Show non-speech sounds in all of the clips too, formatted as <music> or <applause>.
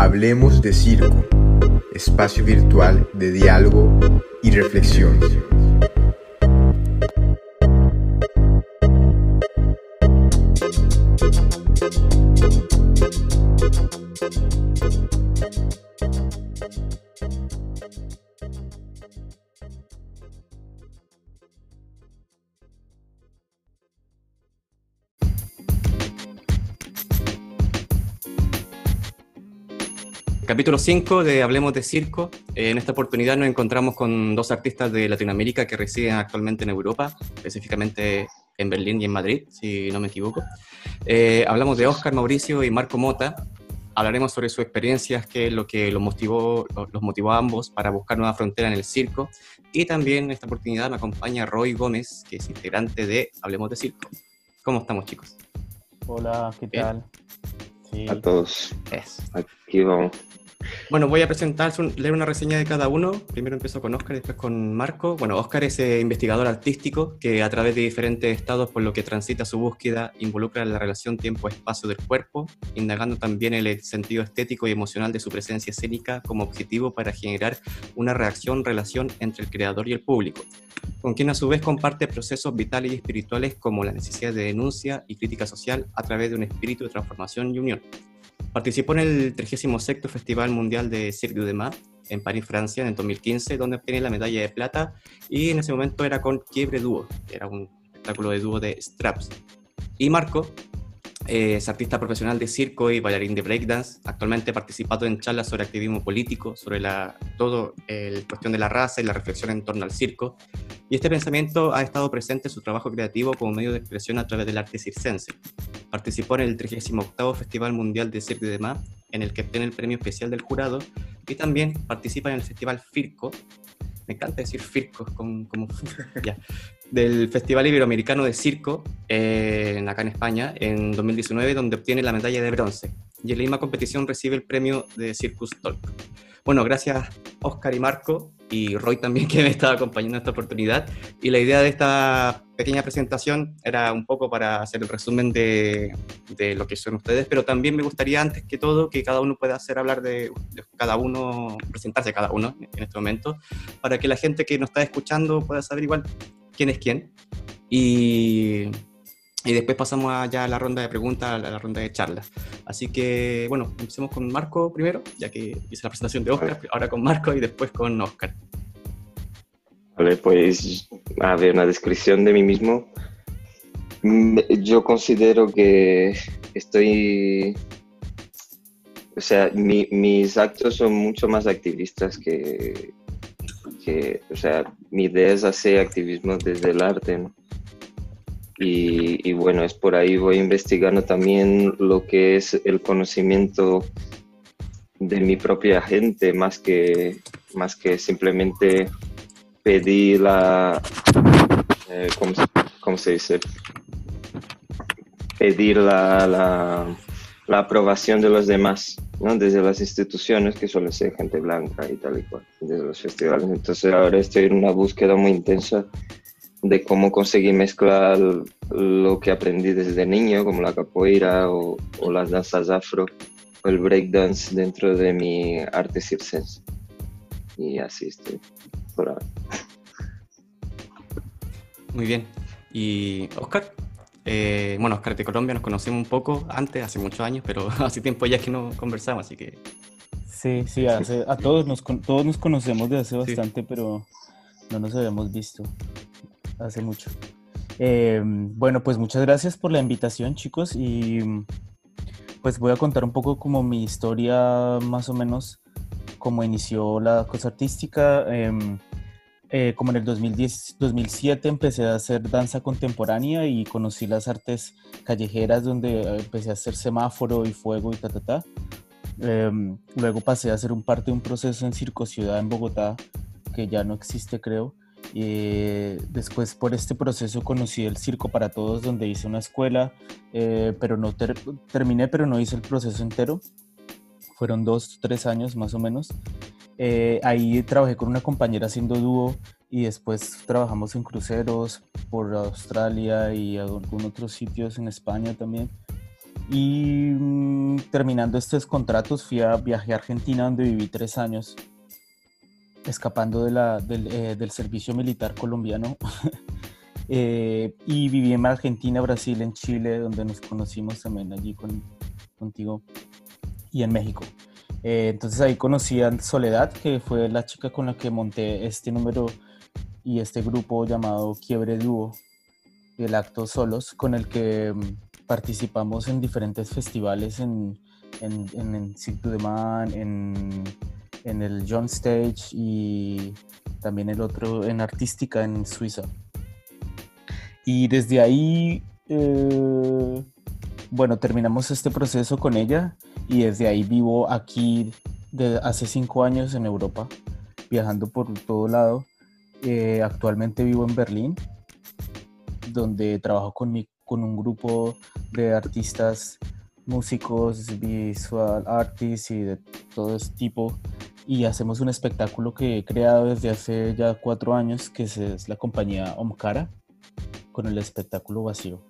Hablemos de Circo, espacio virtual de diálogo y reflexión. Capítulo 5 de Hablemos de Circo. En esta oportunidad nos encontramos con dos artistas de Latinoamérica que residen actualmente en Europa, específicamente en Berlín y en Madrid, si no me equivoco. Eh, hablamos de Oscar Mauricio y Marco Mota. Hablaremos sobre sus experiencias, qué es lo que los motivó, los motivó a ambos para buscar nueva frontera en el circo. Y también en esta oportunidad me acompaña Roy Gómez, que es integrante de Hablemos de Circo. ¿Cómo estamos, chicos? Hola, ¿qué tal? Sí. A todos. Aquí vamos. Bueno, voy a presentar, leer una reseña de cada uno. Primero empiezo con Oscar después con Marco. Bueno, Oscar es eh, investigador artístico que a través de diferentes estados por lo que transita su búsqueda involucra la relación tiempo-espacio del cuerpo, indagando también el sentido estético y emocional de su presencia escénica como objetivo para generar una reacción-relación entre el creador y el público, con quien a su vez comparte procesos vitales y espirituales como la necesidad de denuncia y crítica social a través de un espíritu de transformación y unión. Participó en el 36 Festival Mundial de Cirque du Mar en París, Francia, en el 2015, donde obtiene la medalla de plata y en ese momento era con Quiebre Dúo, era un espectáculo de dúo de straps. Y Marco eh, es artista profesional de circo y bailarín de breakdance. Actualmente participado en charlas sobre activismo político, sobre la, todo la cuestión de la raza y la reflexión en torno al circo. Y este pensamiento ha estado presente en su trabajo creativo como medio de expresión a través del arte circense. Participó en el 38 Festival Mundial de Cirque de Mar, en el que obtiene el premio especial del jurado, y también participa en el Festival Firco, me encanta decir Firco, como, <laughs> ya, del Festival Iberoamericano de Circo, eh, acá en España, en 2019, donde obtiene la medalla de bronce. Y en la misma competición recibe el premio de Circus Talk. Bueno, gracias Oscar y Marco y Roy también <laughs> que me estaba acompañando en esta oportunidad. Y la idea de esta pequeña presentación era un poco para hacer el resumen de, de lo que son ustedes, pero también me gustaría antes que todo que cada uno pueda hacer hablar de, de, cada uno, presentarse cada uno en este momento, para que la gente que nos está escuchando pueda saber igual quién es quién. Y y después pasamos a ya a la ronda de preguntas, a la ronda de charlas. Así que, bueno, empecemos con Marco primero, ya que hice la presentación de Oscar, ahora con Marco y después con Oscar. Vale, pues, a ver, una descripción de mí mismo. Yo considero que estoy... O sea, mis actos son mucho más activistas que, que... O sea, mi idea es hacer activismo desde el arte, ¿no? Y, bueno, es por ahí voy investigando también lo que es el conocimiento de mi propia gente, más que, más que simplemente pedir la, eh, ¿cómo, se dice? Pedir la, la, la, aprobación de los demás, ¿no? Desde las instituciones, que suele ser gente blanca y tal y cual, desde los festivales. Entonces ahora estoy en una búsqueda muy intensa de cómo conseguir mezclar lo que aprendí desde niño, como la capoeira o, las danzas afro o el breakdance dentro de mi arte circense. Y así estoy por ahora. Muy bien. ¿Y Oscar? Eh, bueno, Oscar de Colombia nos conocemos un poco antes, hace muchos años, pero <laughs> hace tiempo ya que no conversamos, así que... Sí, sí, a todos nos, todos nos conocemos de hace bastante, pero no nos habíamos visto hace mucho. Eh, bueno, pues muchas gracias por la invitación, chicos, y pues voy a contar un poco como mi historia, más o menos, cómo inició la cosa artística. Em, eh, como en el 2010, 2007 empecé a hacer danza contemporánea y conocí las artes callejeras donde empecé a hacer semáforo y fuego y ta, ta, ta. Em, luego pasé a hacer un parte de un proceso en Circo Ciudad en Bogotá, que ya no existe creo, eh, después por este proceso conocí el Circo para Todos, donde hice una escuela, eh, pero no terminé, pero no hice el proceso entero. Fueron dos, tres años más o menos. Eh, ahí trabajé con una compañera haciendo dúo y después trabajamos en cruceros por Australia y algunos otros sitios en España también. Y mm, terminando estos contratos fui a viaje a Argentina donde viví tres años, escapando eh, del, servicio militar colombiano. <laughs> eh, y viví en Argentina, Brasil, en Chile, donde nos conocimos también allí con, contigo, y en México. Eh, entonces ahí conocí a Soledad, que fue la chica con la que monté este número y este grupo llamado Quiebre Dúo, el acto Solos, con el que mm, participamos en diferentes festivales en, en, en, en Cirque Man, en, en el John Stage y también el otro en Artística en Suiza. Y desde ahí, eh, bueno, terminamos este proceso con ella y desde ahí vivo aquí de hace cinco años en Europa, viajando por todo lado. Eh, actualmente vivo en Berlín, donde trabajo con, mi, con un grupo de artistas, músicos, visual artists y de todo tipo. Y hacemos un espectáculo que he creado desde hace ya cuatro años, que es, la compañía Omkara, con el espectáculo vacío.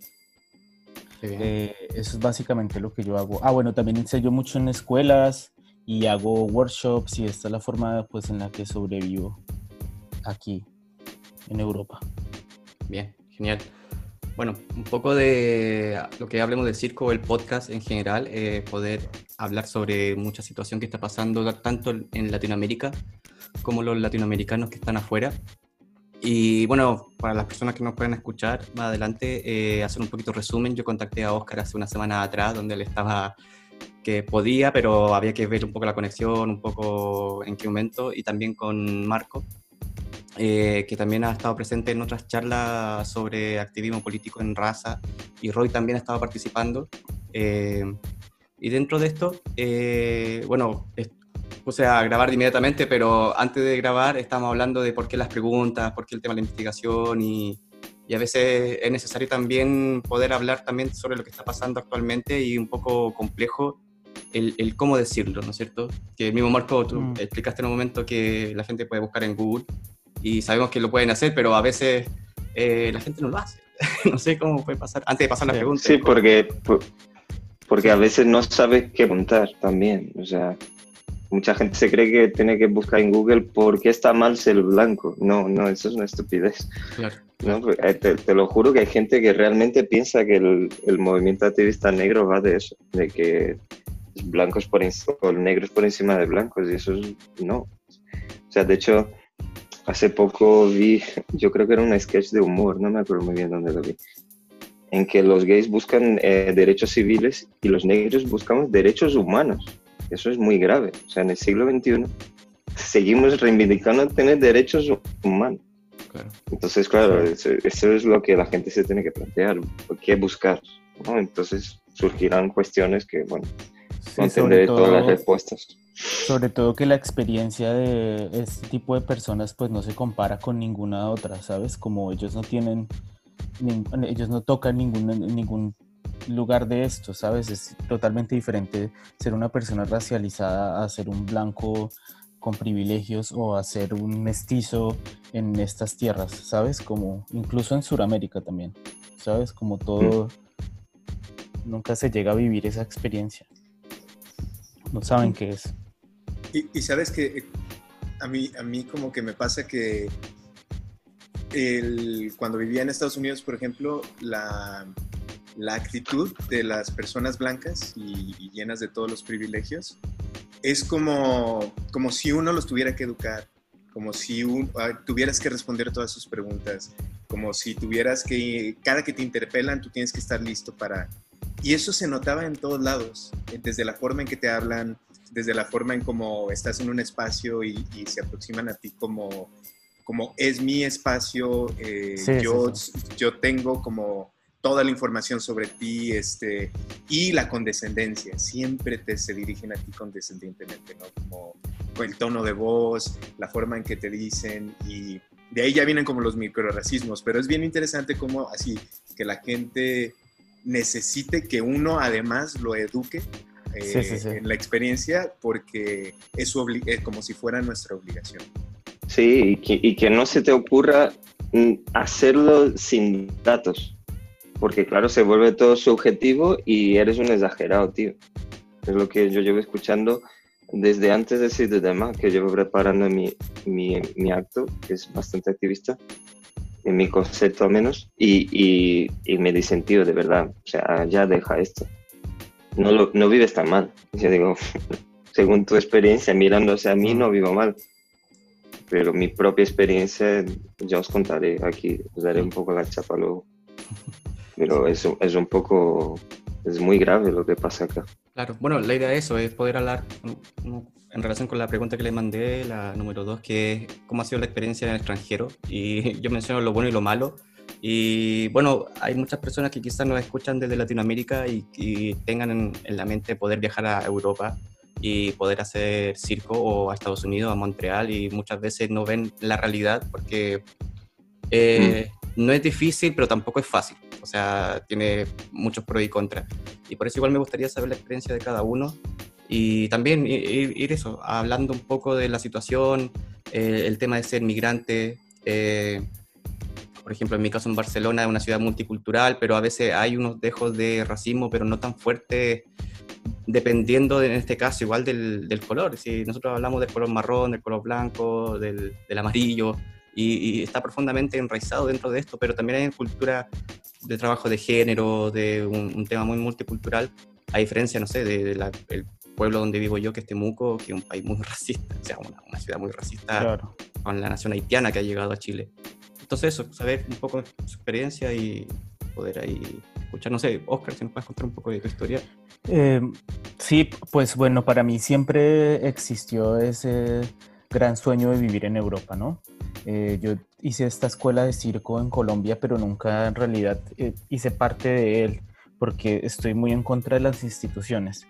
Eh, eso es básicamente lo que yo hago. Ah, bueno, también enseño mucho en escuelas y hago workshops y esta es la forma pues, en la que sobrevivo aquí en Europa. Bien, genial. Bueno, un poco de lo que hablemos del circo, el podcast en general, eh, poder hablar sobre mucha situación que está pasando tanto en Latinoamérica como los latinoamericanos que están afuera. Y bueno, para las personas que nos pueden escuchar más adelante, eh, hacer un poquito resumen, yo contacté a Oscar hace una semana atrás donde él estaba que podía, pero había que ver un poco la conexión, un poco en qué momento, y también con Marco, eh, que también ha estado presente en otras charlas sobre activismo político en raza, y Roy también ha estado participando. Eh, y dentro de esto, eh, bueno, puse a grabar inmediatamente, pero antes de grabar estábamos hablando de por qué las preguntas, por qué el tema de la investigación y, y a veces es necesario también poder hablar también sobre lo que está pasando actualmente y un poco complejo el, el cómo decirlo, ¿no es cierto? Que el mismo Marco, tú mm. explicaste en un momento que la gente puede buscar en Google y sabemos que lo pueden hacer, pero a veces eh, la gente no lo hace. <laughs> no sé cómo puede pasar, antes de pasar la pregunta. Sí, porque, porque a veces no sabes qué preguntar también, o sea mucha gente se cree que tiene que buscar en Google por qué está mal ser blanco. No, no, eso es una estupidez. Claro. ¿no? Eh, te, lo juro que hay gente que realmente piensa que el, el movimiento activista negro va de eso, de que blancos por o negros por encima de blancos, y eso es, no. O sea, de hecho, hace poco vi, yo creo que era un sketch de humor, no me acuerdo muy bien dónde lo vi, en que los gays buscan eh, derechos civiles y los negros buscamos derechos humanos. Eso es muy grave. O sea, en el siglo XXI seguimos reivindicando tener derechos humanos. Entonces, claro, eso, es lo que la gente se tiene que plantear, qué buscar. Entonces surgirán cuestiones que, bueno, no entenderé todas las respuestas. Sobre todo que la experiencia de este tipo de personas pues no se compara con ninguna otra, ¿sabes? Como ellos no tienen, ellos no tocan ningún, ningún lugar de esto, ¿sabes? Es totalmente diferente ser una persona racializada a ser un blanco con privilegios o a ser un mestizo en estas tierras, ¿sabes? Como incluso en Sudamérica también, ¿sabes? Como todo, mm. nunca se llega a vivir esa experiencia. No saben qué es. Y, sabes que a mí, a mí como que me pasa que el, cuando vivía en Estados Unidos, por ejemplo, la, la actitud de las personas blancas y, llenas de todos los privilegios es como, como si uno los tuviera que educar, como si ah, tuvieras que responder todas sus preguntas, como si tuvieras que, cada que te interpelan, tú tienes que estar listo para... Y eso se notaba en todos lados, desde la forma en que te hablan, desde la forma en cómo estás en un espacio y, se aproximan a ti como, como es mi espacio, eh, yo, yo tengo como toda la información sobre ti este, y la condescendencia. Siempre te se dirigen a ti condescendientemente, ¿no? Como el tono de voz, la forma en que te dicen y de ahí ya vienen como los microracismos, pero es bien interesante como así que la gente necesite que uno además lo eduque eh, en la experiencia porque es, es como si fuera nuestra obligación. Sí, y que, y que no se te ocurra mm, hacerlo sin datos porque claro, se vuelve todo subjetivo y eres un exagerado, tío. Es lo que yo llevo escuchando desde antes de City de que llevo preparando mi, mi, mi, acto, que es bastante activista, en mi concepto al menos, y, y, y me sentido de verdad. O sea, ya deja esto. No, lo, no vives tan mal. Yo digo, <laughs> según tu experiencia, mirándose a mí, no vivo mal. Pero mi propia experiencia, ya os contaré aquí, os daré un poco la chapa luego. Pero es, es un poco, es muy grave lo que pasa acá. Claro, bueno, la idea de eso es poder hablar en relación con la pregunta que le mandé, la número dos, que es cómo ha sido la experiencia en el extranjero. Y <laughs> yo menciono lo bueno y lo malo. Y bueno, hay muchas personas que quizás nos escuchan desde Latinoamérica y, tengan en, la mente poder viajar a Europa y poder hacer circo o a Estados Unidos, a Montreal, y muchas veces no ven la realidad porque eh, mm. no es difícil, pero tampoco es fácil. O sea, tiene muchos pros y contras. Y por eso igual me gustaría saber la experiencia de cada uno y también ir, eso, hablando un poco de la situación, eh, el tema de ser migrante. Eh, por ejemplo, en mi caso en Barcelona es una ciudad multicultural, pero a veces hay unos dejos de racismo, pero no tan fuertes, dependiendo en este caso igual del, del color. Si nosotros hablamos del color marrón, del color blanco, del, del amarillo, y, está profundamente enraizado dentro de esto, pero también hay cultura de trabajo de género, de un, tema muy multicultural, a diferencia, no sé, del de, pueblo donde vivo yo, que es Temuco, que es un país muy <laughs> racista, o sea, una, una ciudad muy racista con la nación haitiana que ha llegado a Chile. Entonces eso, saber un poco de su experiencia y poder ahí escuchar, no sé, Oscar, si nos puedes contar un poco de tu historia. Eh, sí, pues bueno, para mí siempre existió ese gran sueño de vivir en Europa, ¿no? Eh, yo hice esta escuela de circo en Colombia, pero nunca en realidad eh, hice parte de él porque estoy muy en contra de las instituciones.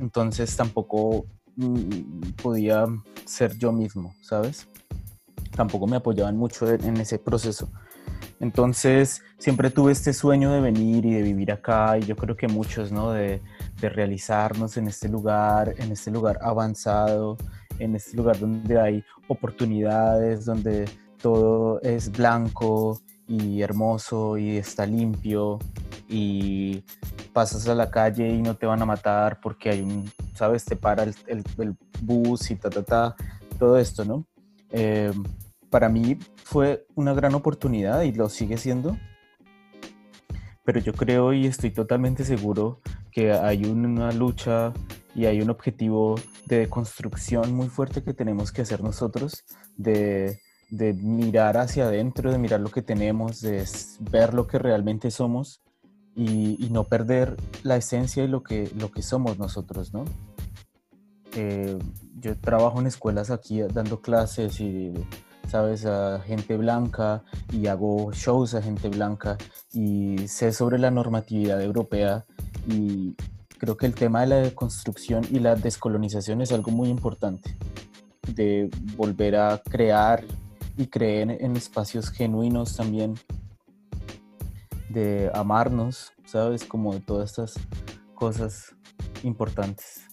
Entonces tampoco mm, podía ser yo mismo, ¿sabes? Tampoco me apoyaban mucho en ese proceso. Entonces siempre tuve este sueño de venir y de vivir acá y yo creo que muchos, ¿no? De, realizarnos en este lugar, en este lugar avanzado, en este lugar donde hay oportunidades, donde todo es blanco y hermoso y está limpio y pasas a la calle y no te van a matar porque hay un, sabes, te para el, bus y ta, ta, ta, todo esto, ¿no? Eh, para mí fue una gran oportunidad y lo sigue siendo, pero yo creo y estoy totalmente seguro que hay una lucha y hay un objetivo de construcción muy fuerte que tenemos que hacer nosotros, de, de mirar hacia adentro, de mirar lo que tenemos, de ver lo que realmente somos y, no perder la esencia y lo que, lo que somos nosotros, ¿no? Eh, yo trabajo en escuelas aquí dando clases y, sabes, a gente blanca y hago shows a gente blanca y sé sobre la normatividad europea y, creo que el tema de la deconstrucción y la descolonización es algo muy importante, de volver a crear y creer en espacios genuinos también, de amarnos, ¿sabes? Como de todas estas cosas importantes.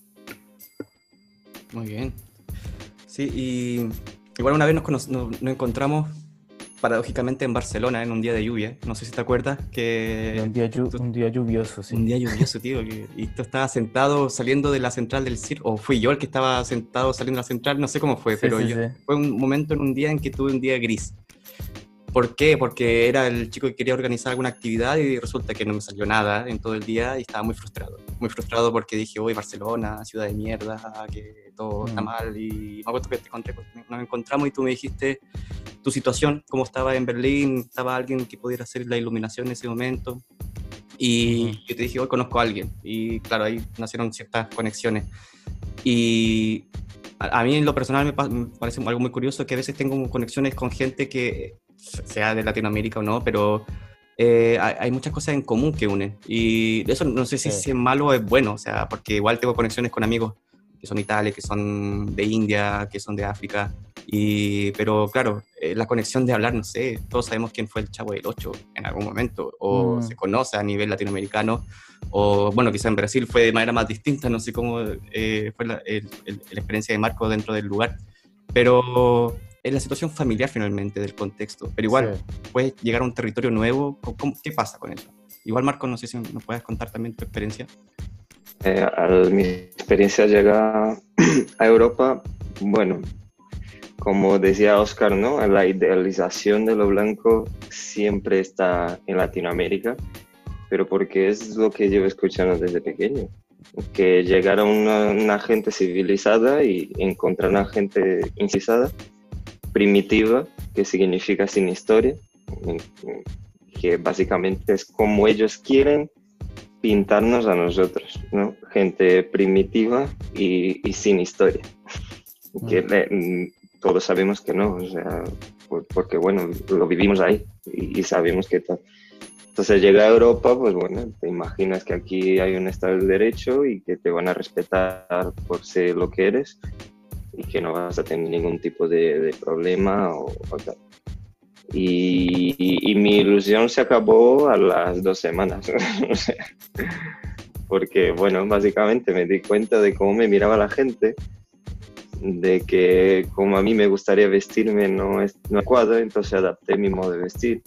Muy bien. Sí, y igual una vez nos, nos encontramos paradójicamente en Barcelona en un día de lluvia. No sé si te acuerdas que... Un día, un día lluvioso, sí. Un día lluvioso, tío. y tú estabas sentado saliendo de la central del circo, o fui yo el que estaba sentado saliendo de la central, no sé cómo fue, pero fue un momento en un día en que tuve un día gris. ¿Por qué? Porque era el chico que quería organizar alguna actividad y resulta que no me salió nada en todo el día y estaba muy frustrado. Muy frustrado porque dije, hoy Barcelona, ciudad de mierda, que todo está mm. mal. Y me acuerdo que te encontré, nos encontramos y tú me dijiste tu situación, cómo estaba en Berlín, estaba alguien que pudiera hacer la iluminación en ese momento. Y yo te dije, hoy conozco a alguien. Y claro, ahí nacieron ciertas conexiones. Y a, mí en lo personal me, me, parece algo muy curioso que a veces tengo conexiones con gente que sea de Latinoamérica o no, pero eh, hay, muchas cosas en común que unen. Y eso no sé si, es malo o es bueno, o sea, porque igual tengo conexiones con amigos que son italianos, que son de India, que son de África. Y, pero claro, eh, la conexión de hablar, no sé, todos sabemos quién fue el Chavo del 8 en algún momento, o mm. se conoce a nivel latinoamericano, o bueno, quizá en Brasil fue de manera más distinta, no sé cómo eh, fue la, la experiencia de Marco dentro del lugar. Pero es la situación familiar finalmente del contexto, pero igual Sí. puedes llegar a un territorio nuevo, ¿cómo- cómo- ¿qué pasa con eso? Igual Marco, no sé si nos puedes contar también tu experiencia. Eh, al- mi experiencia llega <clears throat> a Europa, bueno, como decía Oscar, ¿no? La idealización de lo blanco siempre está en Latinoamérica, pero porque es lo que llevo escuchando desde pequeño. Que llegar a una, una gente civilizada y encontrar una gente incisada, primitiva, que significa sin historia, que básicamente es como ellos quieren pintarnos a nosotros, ¿no? Gente primitiva y, y sin historia. Que le- mm, todos sabemos que no, o sea, por- porque bueno, lo vivimos ahí y, y sabemos que tal. Entonces llega a Europa, pues bueno, te imaginas que aquí hay un Estado de Derecho y que te van a respetar por ser lo que eres y que no vas a tener ningún tipo de, de problema o, o tal. Y, y- mi ilusión se acabó a las dos semanas. <laughs> Porque, bueno, básicamente me di cuenta de cómo me miraba la gente, de que como a mí me gustaría vestirme no es no adecuado, entonces adapté mi modo de vestir,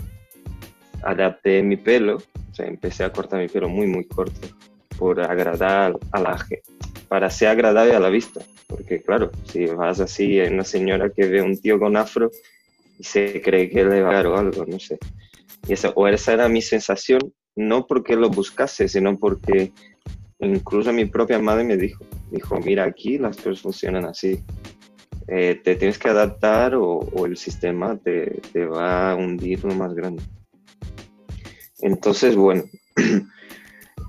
adapté mi pelo, o sea, empecé a cortar mi pelo muy, muy corto por agradar a la para ser agradable a la vista, porque claro, si vas así, hay una señora que ve un tío con afro y se cree que le va a dar o algo, no sé. Y eso, o esa era mi sensación, no porque lo buscase, sino porque incluso mi propia madre me dijo, dijo, mira, aquí las cosas funcionan así. Eh, te tienes que adaptar o, o el sistema te, te va a hundir lo más grande. Entonces, bueno, <clears throat>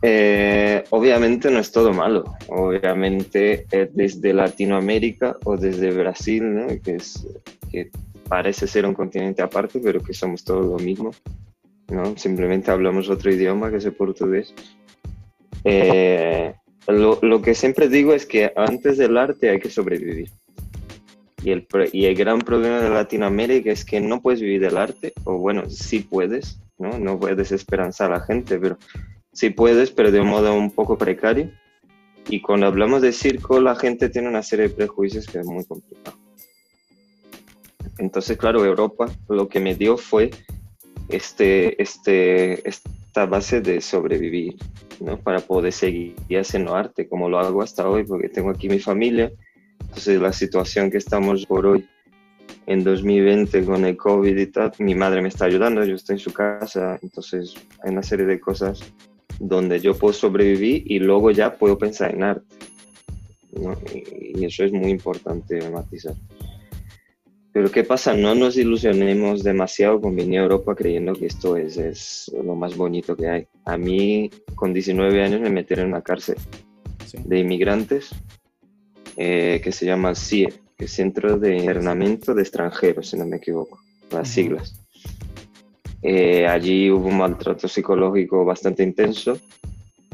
eh, obviamente no es todo malo. Obviamente eh, desde Latinoamérica o desde Brasil, ¿no? que, es, que parece ser un continente aparte, pero que somos todos lo mismo. ¿no? Simplemente hablamos otro idioma que es el portugués. Eh, lo, lo que siempre digo es que antes del arte hay que sobrevivir. Y el, y el gran problema de Latinoamérica es que no puedes vivir del arte, o bueno, sí puedes, ¿no? No puedes esperanzar a la gente, pero sí puedes, pero de un modo un poco precario. Y cuando hablamos de circo, la gente tiene una serie de prejuicios que es muy complicado. Entonces, claro, Europa lo que me dio fue este, este, esta base de sobrevivir, ¿no? Para poder seguir haciendo arte como lo hago hasta hoy, porque tengo aquí mi familia. Entonces, la situación que estamos por hoy en 2020 con el COVID y tal, mi madre me está ayudando, yo estoy en su casa, entonces hay una serie de cosas donde yo puedo sobrevivir y luego ya puedo pensar en arte. ¿no? Y, eso es muy importante matizar. Pero ¿qué pasa? No nos ilusionemos demasiado con venir a Europa creyendo que esto es, es lo más bonito que hay. A mí, con 19 años, me metieron en una cárcel Sí. de inmigrantes eh, que se llama CIE, que es Centro de Internamiento de Extranjeros, si no me equivoco, las Ujú. siglas. Eh, allí hubo un maltrato psicológico bastante intenso.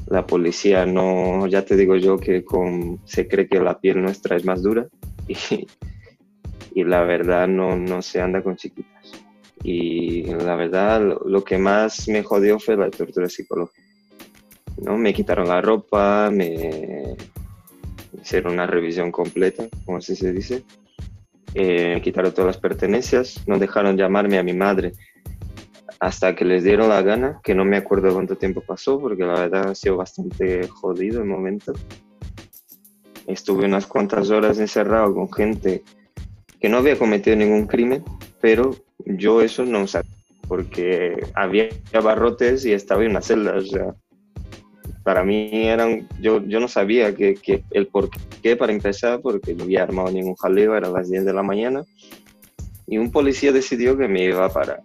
La policía no, ya te digo yo que se cree que la piel nuestra es más dura <laughs> y, la verdad no, no se anda con chiquitas. Y la verdad lo, lo que más me jodió fue la tortura psicológica. ¿no? Me quitaron la ropa, me hicieron una revisión completa, como así se dice. Eh, me quitaron todas las pertenencias, no dejaron llamarme a mi madre hasta que les dieron la gana, que no me acuerdo cuánto tiempo pasó, porque la verdad ha sido bastante jodido el momento. Estuve unas cuantas horas encerrado con gente que no había cometido ningún crimen, pero yo eso no sabía, porque había barrotes y estaba en una celda, para mí eran, yo, yo no sabía que, que el por qué para empezar, porque no había armado ningún jaleo, eran las 10 de la mañana, y un policía decidió que me iba a parar.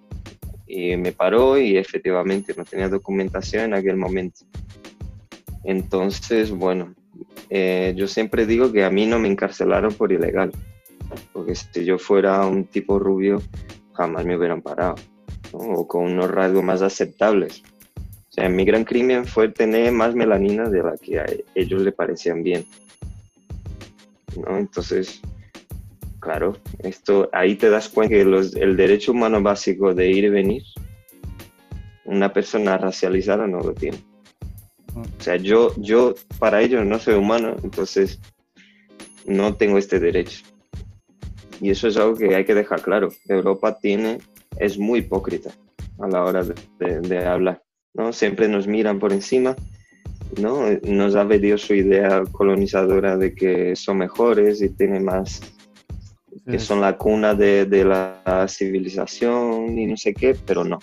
Y me paró y efectivamente no tenía documentación en aquel momento. Entonces, bueno, eh, yo siempre digo que a mí no me encarcelaron por ilegal, porque si yo fuera un tipo rubio, jamás me hubieran parado, ¿no? o con unos rasgos más aceptables. O sea, mi gran crimen fue tener más melanina de la que a ellos le parecían bien. ¿no? Entonces, claro, esto, ahí te das cuenta que los, el derecho humano básico de ir y venir, una persona racializada no lo tiene. O sea, yo, yo para ellos no soy humano, entonces no tengo este derecho. Y eso es algo que hay que dejar claro. Europa tiene, es muy hipócrita a la hora de, hablar. ¿no? Siempre nos miran por encima, ¿no? nos ha vendido su idea colonizadora de que son mejores y tienen más, que son la cuna de, de la civilización y no sé qué, pero no.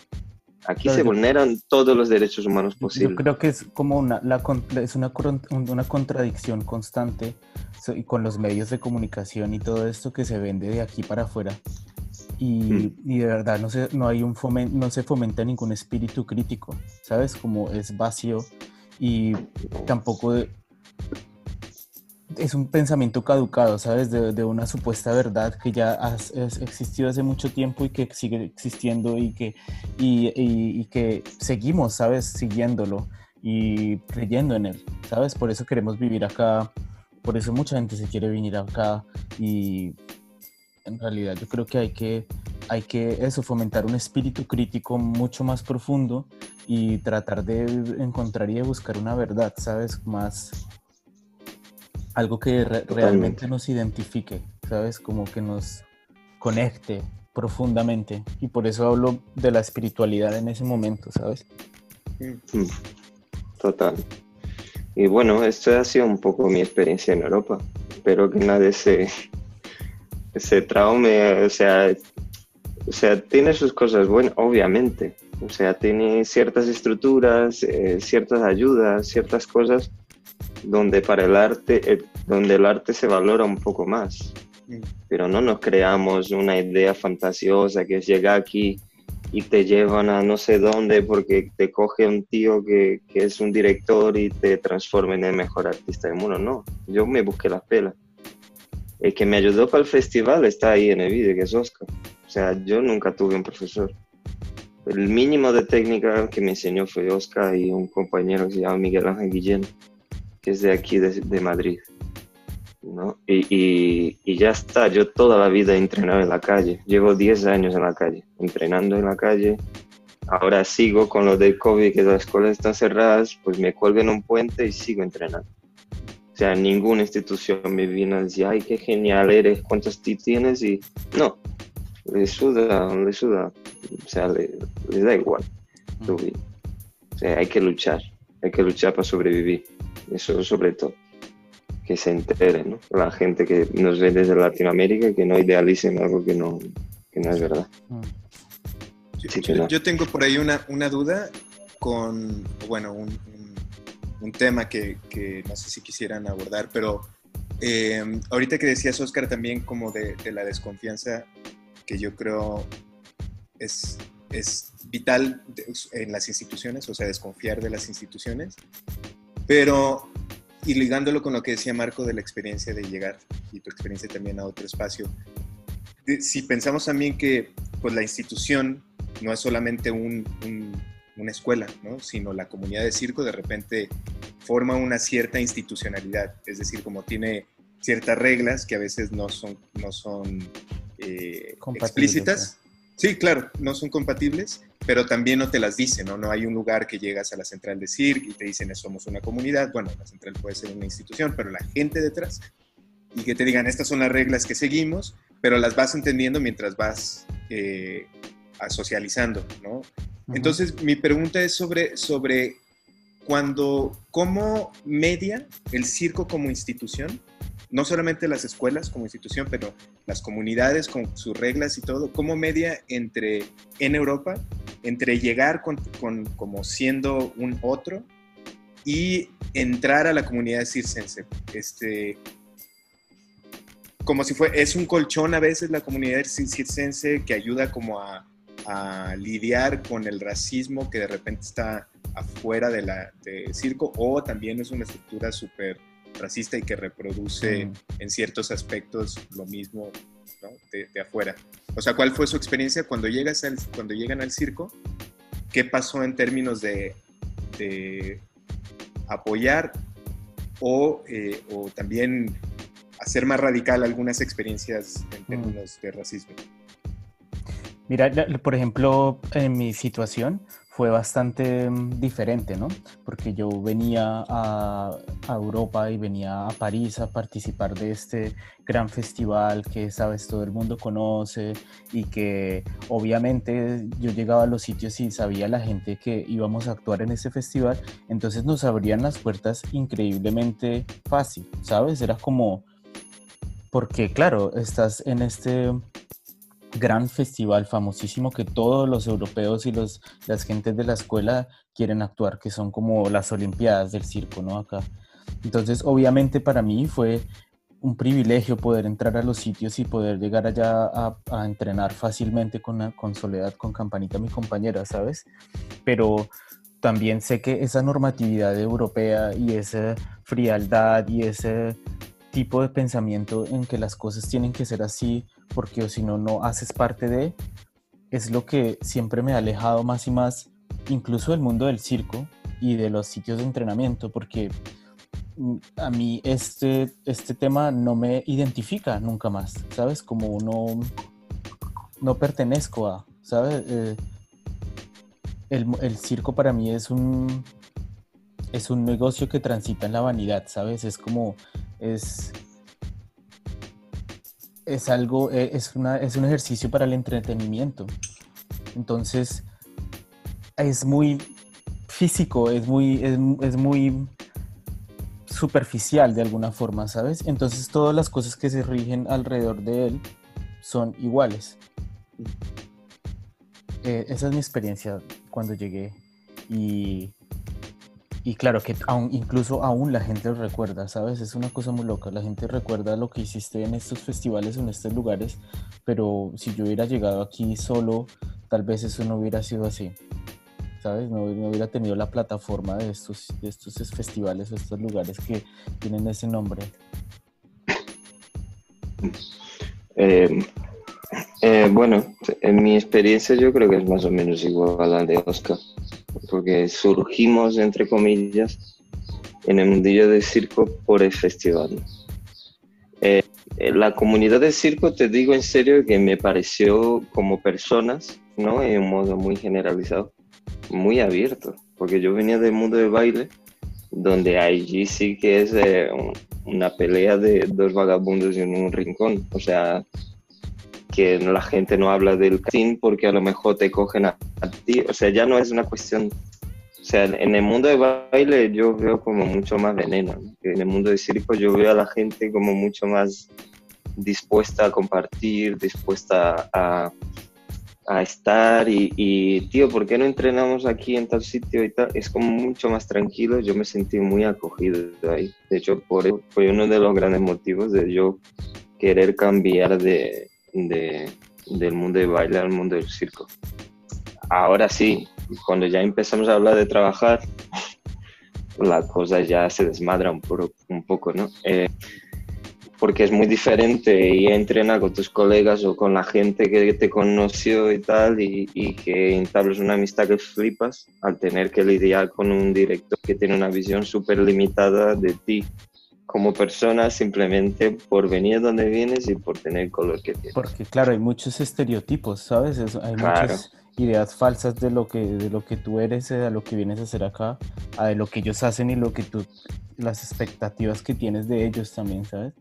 Aquí se vulneran todos los derechos humanos posibles. Yo creo que es como una, la, es una, una contradicción constante con los medios de comunicación y todo esto que se vende de aquí para afuera. Y, mm. y de verdad no se, no, hay un no se fomenta ningún espíritu crítico, ¿sabes? Como es vacío y tampoco es un pensamiento caducado, ¿sabes? De, una supuesta verdad que ya ha existido hace mucho tiempo y que sigue existiendo y que, y, que seguimos, ¿sabes? Siguiéndolo y creyendo en él, ¿sabes? Por eso queremos vivir acá, por eso mucha gente se quiere venir acá y en realidad yo creo que hay que, hay que eso, fomentar un espíritu crítico mucho más profundo y tratar de encontrar y de buscar una verdad, ¿sabes? Más algo que realmente nos identifique, ¿sabes? Como que nos conecte profundamente. Y por eso hablo de la espiritualidad en ese momento, ¿sabes? Mm. Total. Y bueno, esto ha sido un poco mi experiencia en Europa. Espero que nadie se, se traume, o sea, o sea, tiene sus cosas buenas, obviamente. O sea, tiene ciertas estructuras, eh, ciertas ayudas, ciertas cosas donde para el arte, eh, donde el arte se valora un poco más. Mm. Pero no nos creamos una idea fantasiosa que es llegar aquí y te llevan a no sé dónde porque te coge un tío que, que es un director y te transforma en el mejor artista del mundo. No, yo me busqué las pelas. El que me ayudó para el festival está ahí en el vídeo, que es Oscar. O sea, yo nunca tuve un profesor. El mínimo de técnica que me enseñó fue Oscar y un compañero que se llama Miguel Ángel Guillén es de aquí, de, Madrid. ¿no? Y, y, ya está, yo toda la vida he entrenado en la calle, llevo 10 años en la calle, entrenando en la calle, ahora sigo con lo del COVID, que las escuelas están cerradas, pues me cuelgo en un puente y sigo entrenando. O sea, ninguna institución me vino a decir, ay, qué genial eres, cuántos ti tienes, y no, le suda, le suda, o sea, le, da igual. O sea, hay que luchar, hay que luchar para sobrevivir. Eso sobre todo. Que se entere, ¿no? La gente que nos ve desde Latinoamérica que no idealicen algo que no, que no es verdad. Yo, yo, tengo por ahí una, una duda con, bueno, un, un, tema que, que, no sé si quisieran abordar, pero eh, ahorita que decías, Oscar, también como de, de, la desconfianza, que yo creo es, es vital en las instituciones, o sea, desconfiar de las instituciones. Pero, y ligándolo con lo que decía Marco de la experiencia de llegar y tu experiencia también a otro espacio, si pensamos también que pues, la institución no es solamente un, una escuela, ¿no? sino la comunidad de circo de repente forma una cierta institucionalidad, es decir, como tiene ciertas reglas que a veces no son, no son eh, explícitas. Sí, claro, no son compatibles, pero también no te las dicen, ¿no? No hay un lugar que llegas a la central de CIRC y te dicen, somos una comunidad. Bueno, la central puede ser una institución, pero la gente detrás. Y que te digan, estas son las reglas que seguimos, pero las vas entendiendo mientras vas eh, socializando, ¿no? Entonces, mi pregunta es sobre, sobre cuando, cómo media el circo como institución no solamente las escuelas como institución, pero las comunidades con sus reglas y todo, como media entre, en Europa, entre llegar con, como siendo un otro y entrar a la comunidad circense. Este, como si fue, es un colchón a veces la comunidad circense que ayuda como a, a lidiar con el racismo que de repente está afuera de la de circo o también es una estructura súper racista y que reproduce en ciertos aspectos lo mismo de, afuera. O sea, ¿cuál fue su experiencia cuando, llegas al, cuando llegan al circo? ¿Qué pasó en términos de, apoyar o, eh, o, también hacer más radical algunas experiencias en términos de racismo? Mira, por ejemplo, en mi situación fue bastante mm, diferente, ¿no? Porque yo venía a, Europa y venía a París a participar de este gran festival que, sabes, todo el mundo conoce y que obviamente yo llegaba a los sitios y sabía la gente que íbamos a actuar en ese festival, entonces nos abrían las puertas increíblemente fácil, ¿sabes? Era como, porque claro, estás en este gran festival famosísimo que todos los europeos y los, las gentes de la escuela quieren actuar, que son como las Olimpiadas del circo, ¿no? Acá. Entonces, obviamente para mí fue un privilegio poder entrar a los sitios y poder llegar allá a, entrenar fácilmente con, con Soledad, con Campanita, mi compañera, ¿sabes? Pero también sé que esa normatividad europea y esa frialdad y ese tipo de pensamiento en que las cosas tienen que ser así porque si no, no haces parte de, es lo que siempre me ha alejado más y más, incluso del mundo del circo y de los sitios de entrenamiento, porque mm, a mí este, este tema no me identifica nunca más, ¿sabes? Como no, no pertenezco a, ¿sabes? Eh, el, el, circo para mí es un, es un negocio que transita en la vanidad, ¿sabes? Es como, es, es algo, eh, es, una, es un ejercicio para el entretenimiento. Entonces, es muy físico, es muy, es, muy superficial de alguna forma, ¿sabes? Entonces todas las cosas que se rigen alrededor de él son iguales. Eh, esa es mi experiencia cuando llegué y y claro que aún, incluso aún la gente lo recuerda, ¿sabes? Es una cosa muy loca. La gente recuerda lo que hiciste en estos festivales, en estos lugares, pero si yo hubiera llegado aquí solo, tal vez eso no hubiera sido así, ¿sabes? No, hubiera tenido la plataforma de estos, de estos festivales o estos lugares que tienen ese nombre. Eh, eh, bueno, en mi experiencia yo creo que es más o menos igual a la de Oscar porque surgimos, entre comillas, en el mundillo del circo por el festival. Eh, la comunidad de circo, te digo en serio, que me pareció como personas, ¿no? En un modo muy generalizado, muy abierto, porque yo venía del mundo del baile, donde allí sí que es eh, una pelea de dos vagabundos en un rincón, o sea, que la gente no habla del casting porque a lo mejor te cogen a, ti. O sea, ya no es una cuestión. O sea, en el mundo de baile yo veo como mucho más veneno. En el mundo de circo yo veo a la gente como mucho más dispuesta a compartir, dispuesta a, a estar y, y, tío, ¿por qué no entrenamos aquí en tal sitio y tal? Es como mucho más tranquilo, yo me sentí muy acogido ahí. De hecho, por, fue uno de los grandes motivos de yo querer cambiar de, de, del mundo de baile al mundo del circo. Ahora sí, cuando ya empezamos a hablar de trabajar, <laughs> la cosa ya se desmadra un, un poco, ¿no? Eh, porque es muy diferente y entrenar con tus colegas o con la gente que te conoció y tal y, y que entables una amistad que flipas al tener que lidiar con un director que tiene una visión súper limitada de ti como persona simplemente por venir donde vienes y por tener el color que tienes. Porque claro, hay muchos estereotipos, ¿sabes? hay muchas ideas falsas de lo que de lo que tú eres, de lo que vienes a hacer acá, a de lo que ellos hacen y lo que tú las expectativas que tienes de ellos también, ¿sabes?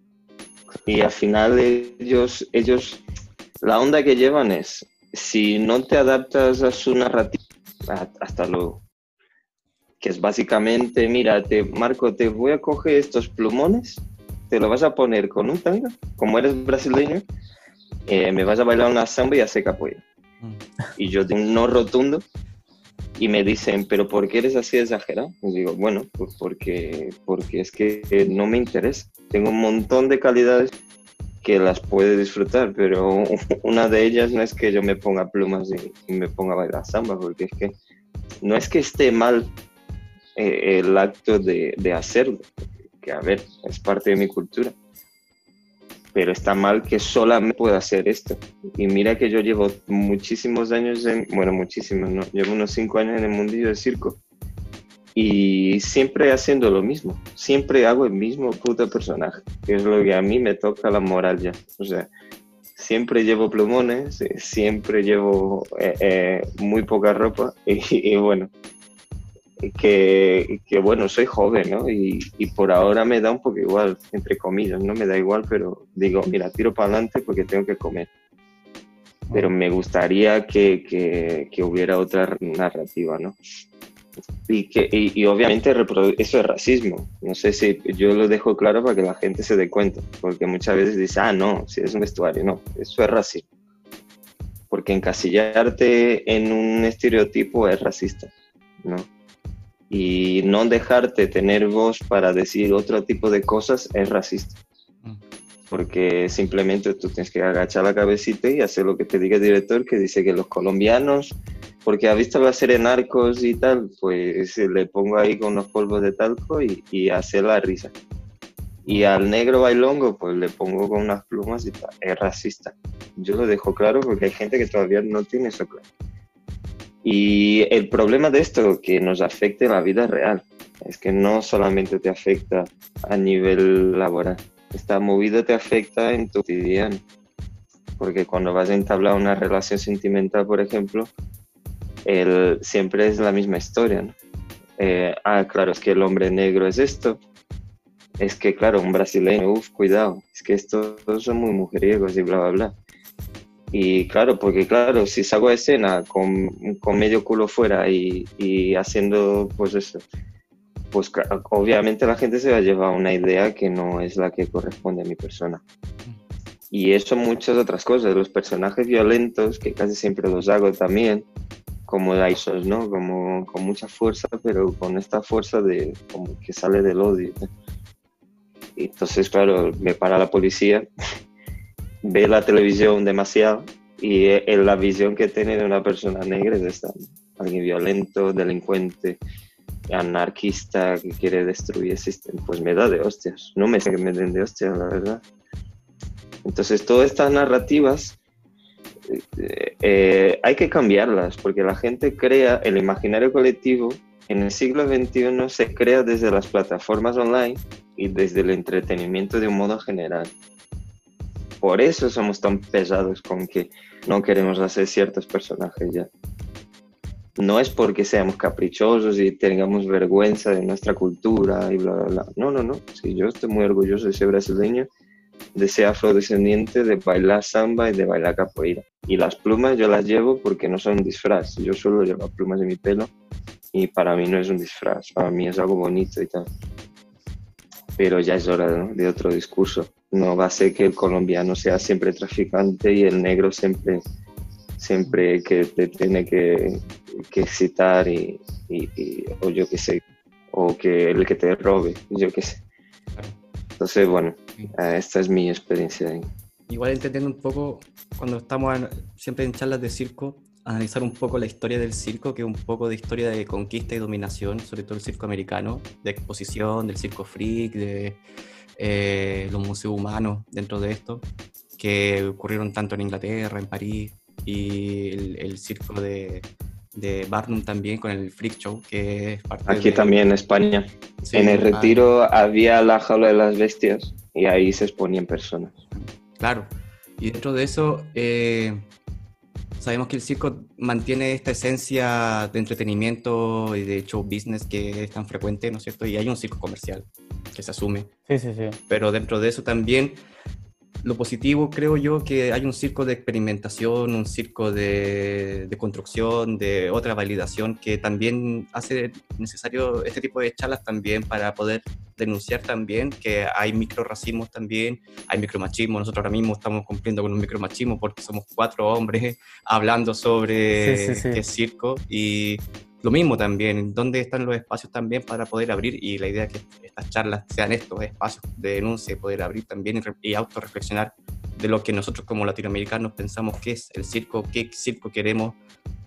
Y al final ellos ellos la onda que llevan es si no te adaptas a su narrativa, hasta luego que es básicamente, mira, te, Marco, te voy a coger estos plumones, te lo vas a poner con un tanga, como eres brasileño, eh, me vas a bailar una samba y hacer capoeira. Mm. Y yo tengo un no rotundo y me dicen, pero ¿por qué eres así exagerado? Y digo, bueno, pues porque, porque es que no me interesa. Tengo un montón de calidades que las puede disfrutar, pero <laughs> una de ellas no es que yo me ponga plumas y, y me ponga a bailar samba, porque es que no es que esté mal eh, el acto de, de, hacerlo, que a ver, es parte de mi cultura. Pero está mal que solamente pueda hacer esto. Y mira que yo llevo muchísimos años, en, bueno, muchísimos. Llevo unos cinco años en el mundillo del circo. Y siempre haciendo lo mismo. Siempre hago el mismo puto personaje. Que es lo que a mí me toca la moral ya. O sea, siempre llevo plumones, eh, siempre llevo eh, muy poca ropa <laughs> y, bueno, que, que, bueno, soy joven, ¿no? Y, y, por ahora me da un poco igual, entre comillas, no me da igual, pero digo, mira, tiro para adelante porque tengo que comer. Pero me gustaría que, que, que hubiera otra narrativa, ¿no? Y, que, y, obviamente eso es racismo. No sé si yo lo dejo claro para que la gente se dé cuenta, porque muchas veces dice, ah, no, si es un vestuario, no, eso es racismo. Porque encasillarte en un estereotipo es racista, ¿no? Y no dejarte tener voz para decir otro tipo de cosas es racista. Mm. Porque simplemente tú tienes que agachar la cabecita y hacer lo que te diga el director, que dice que los colombianos porque ha visto la serie Narcos y tal, pues le pongo ahí con unos polvos de talco y, y hace la risa. Y al negro bailongo, pues le pongo con unas plumas y tal. Es racista. Yo lo dejo claro porque hay gente que todavía no tiene eso claro. Y el problema de esto que nos afecte en la vida real es que no solamente te afecta a nivel laboral, esta movida te afecta en tu cotidiano. Porque cuando vas a entablar una relación sentimental, por ejemplo, el, siempre es la misma historia. Eh, ah, claro, es que el hombre negro es esto. Es que, claro, un brasileño, uff, cuidado, es que estos son muy mujeriegos y bla, bla, bla. Y claro, porque claro, si salgo de escena con, con medio culo fuera y, y, haciendo pues eso, pues obviamente la gente se va a llevar una idea que no es la que corresponde a mi persona. Y eso muchas otras cosas, los personajes violentos, que casi siempre los hago también, como Daisos, ¿no? Como con mucha fuerza, pero con esta fuerza de como que sale del odio. Entonces, claro, me para la policía, ve la televisión demasiado y en la visión que tiene de una persona negra es esta, alguien violento, delincuente, anarquista que quiere destruir el sistema, pues me da de hostias. No me sé que me den de hostias, la verdad. Entonces, todas estas narrativas eh, hay que cambiarlas porque la gente crea el imaginario colectivo en el siglo XXI se crea desde las plataformas online y desde el entretenimiento de un modo general. Por eso somos tan pesados con que no queremos hacer ciertos personajes ya. No es porque seamos caprichosos y tengamos vergüenza de nuestra cultura y bla, bla, bla. No, no, no. Sí, yo estoy muy orgulloso de ser brasileño de ser afrodescendiente, de bailar samba y de bailar capoeira. Y las plumas yo las llevo porque no son un disfraz. Yo solo llevo plumas en mi pelo y para mí no es un disfraz, para mí es algo bonito y tal. Pero ya es hora de otro discurso. No va a ser que el colombiano sea siempre traficante y el negro siempre, siempre que te tiene que, que excitar y, y, o yo qué sé, o que el que te robe, yo qué sé. Entonces, bueno, eh, esta es mi experiencia ahí. Igual entendiendo un poco, cuando estamos siempre en charlas de circo, analizar un poco la historia del circo, que es un poco de historia de conquista y dominación, sobre todo el circo americano, de exposición, del circo freak, de eh, los museos humanos dentro de esto, que ocurrieron tanto en Inglaterra, en París, y el circo de, de Barnum también con el Freak Show, que es parte Aquí también en España. en el retiro había la jaula de las bestias y ahí se exponían personas. Claro, y dentro de eso eh, sabemos que el circo mantiene esta esencia de entretenimiento y de show business que es tan frecuente, ¿no es cierto? Y hay un circo comercial que se asume. Sí, sí, sí. Pero dentro de eso también lo positivo creo yo que hay un circo de experimentación, un circo de, construcción, de otra validación que también hace necesario este tipo de charlas también para poder denunciar también que hay microracismos también, hay micromachismo, nosotros ahora mismo estamos cumpliendo con un micromachismo porque somos cuatro hombres <laughs> hablando sobre sí, circo y lo mismo también, ¿dónde están los espacios también para poder abrir? Y la idea es que estas charlas sean estos espacios de denuncia, poder abrir también y, y autorreflexionar de lo que nosotros como latinoamericanos pensamos que es el circo, qué circo queremos,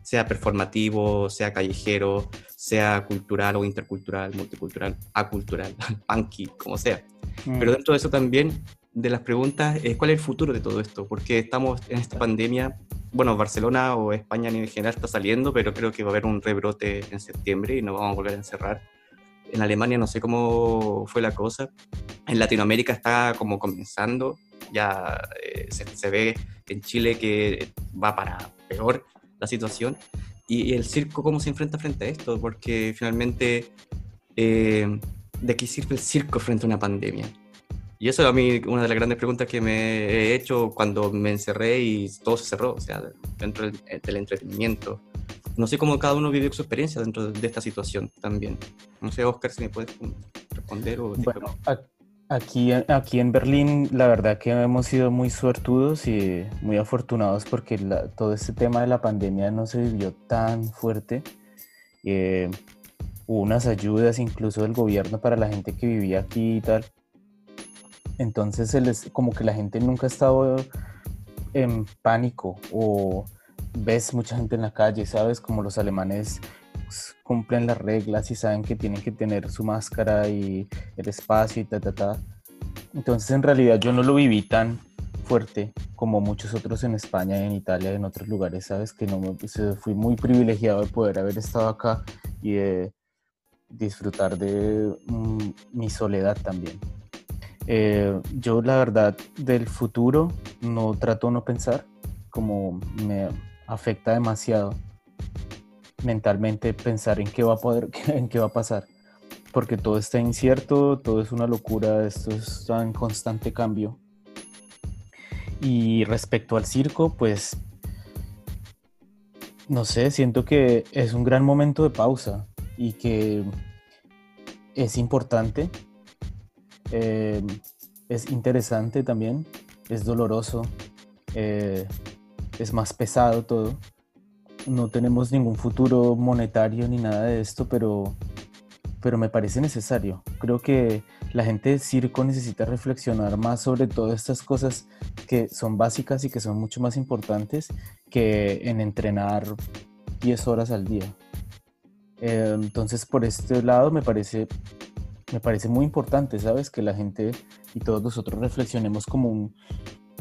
sea performativo, sea callejero, sea cultural o intercultural, multicultural, acultural, <laughs> punky, como sea. Mm. Pero dentro de eso también, de las preguntas, es cuál es el futuro de todo esto, porque estamos en esta pandemia bueno, Barcelona o España en general está saliendo, pero creo que va a haber un rebrote en septiembre y nos vamos a volver a encerrar. En Alemania no sé cómo fue la cosa. En Latinoamérica está como comenzando ya eh, se, ve en Chile que va para peor la situación. Y, el circo, ¿cómo se enfrenta frente a esto? Porque finalmente, eh, ¿de qué sirve el circo frente a una pandemia? Y eso es a mí una de las grandes preguntas que me he hecho cuando me encerré y todo se cerró, o sea, dentro del, entretenimiento. No sé cómo cada uno vivió su experiencia dentro de esta situación también. No sé, Oscar, si me puedes responder. O bueno, aquí, aquí en Berlín, la verdad que hemos sido muy suertudos y muy afortunados porque todo este tema de la pandemia no se vivió tan fuerte. Eh, hubo unas ayudas incluso del gobierno para la gente que vivía aquí y tal entonces es como que la gente nunca ha estado en pánico o ves mucha gente en la calle, ¿sabes? Como los alemanes pues, cumplen las reglas y saben que tienen que tener su máscara y el espacio y ta, ta, ta. Entonces en realidad yo no lo viví tan fuerte como muchos otros en España, en Italia, en otros lugares, ¿sabes? Que no me, fui muy privilegiado de poder haber estado acá y de disfrutar de mm, mi soledad también. Eh, yo la verdad del futuro no trato de no pensar, como me afecta demasiado mentalmente pensar en qué va a poder, <laughs> en qué va a pasar, porque todo está incierto, todo es una locura, esto está en constante cambio. Y respecto al circo, pues no sé, siento que es un gran momento de pausa y que es importante eh, es interesante también, es doloroso, eh, es más pesado todo. No tenemos ningún futuro monetario ni nada de esto, pero, pero me parece necesario. Creo que la gente del circo necesita reflexionar más sobre todas estas cosas que son básicas y que son mucho más importantes que en entrenar 10 horas al día. Eh, entonces, por este lado me parece me parece muy importante, ¿sabes? Que la gente y todos nosotros reflexionemos como un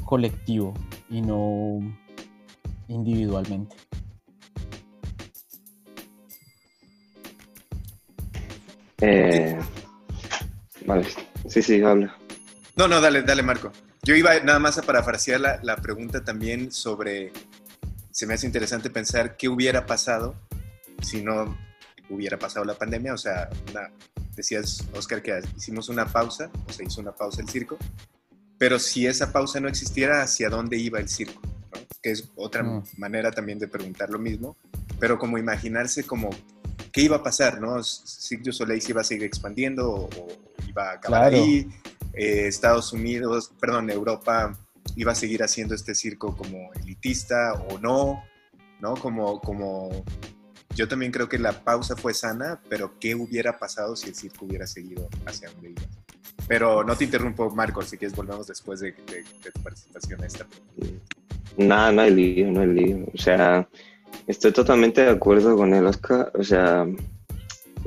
colectivo y no individualmente. Eh, vale, sí, sí, habla. No, no, dale, dale, Marco. Yo iba nada más a parafrasear la, la pregunta también sobre, se me hace interesante pensar qué hubiera pasado si no hubiera pasado la pandemia, o sea, una decías, Oscar, que hicimos una pausa, o se hizo una pausa el circo, pero si esa pausa no existiera, ¿hacia dónde iba el circo? Que es otra mm. manera también de preguntar lo mismo, pero como imaginarse como qué iba a pasar, ¿no? Cirque du Soleil se iba a seguir expandiendo o, iba a acabar ahí, eh, Estados Unidos, perdón, Europa iba a seguir haciendo este circo como elitista o no, ¿no? Como, como yo también creo que la pausa fue sana, pero ¿qué hubiera pasado si el circo hubiera seguido hacia donde iba? Pero no te interrumpo, Marco, si quieres volvemos después de, tu participación a esta. Nada, no hay lío, no hay lío. O sea, estoy totalmente de acuerdo con el Oscar. O sea,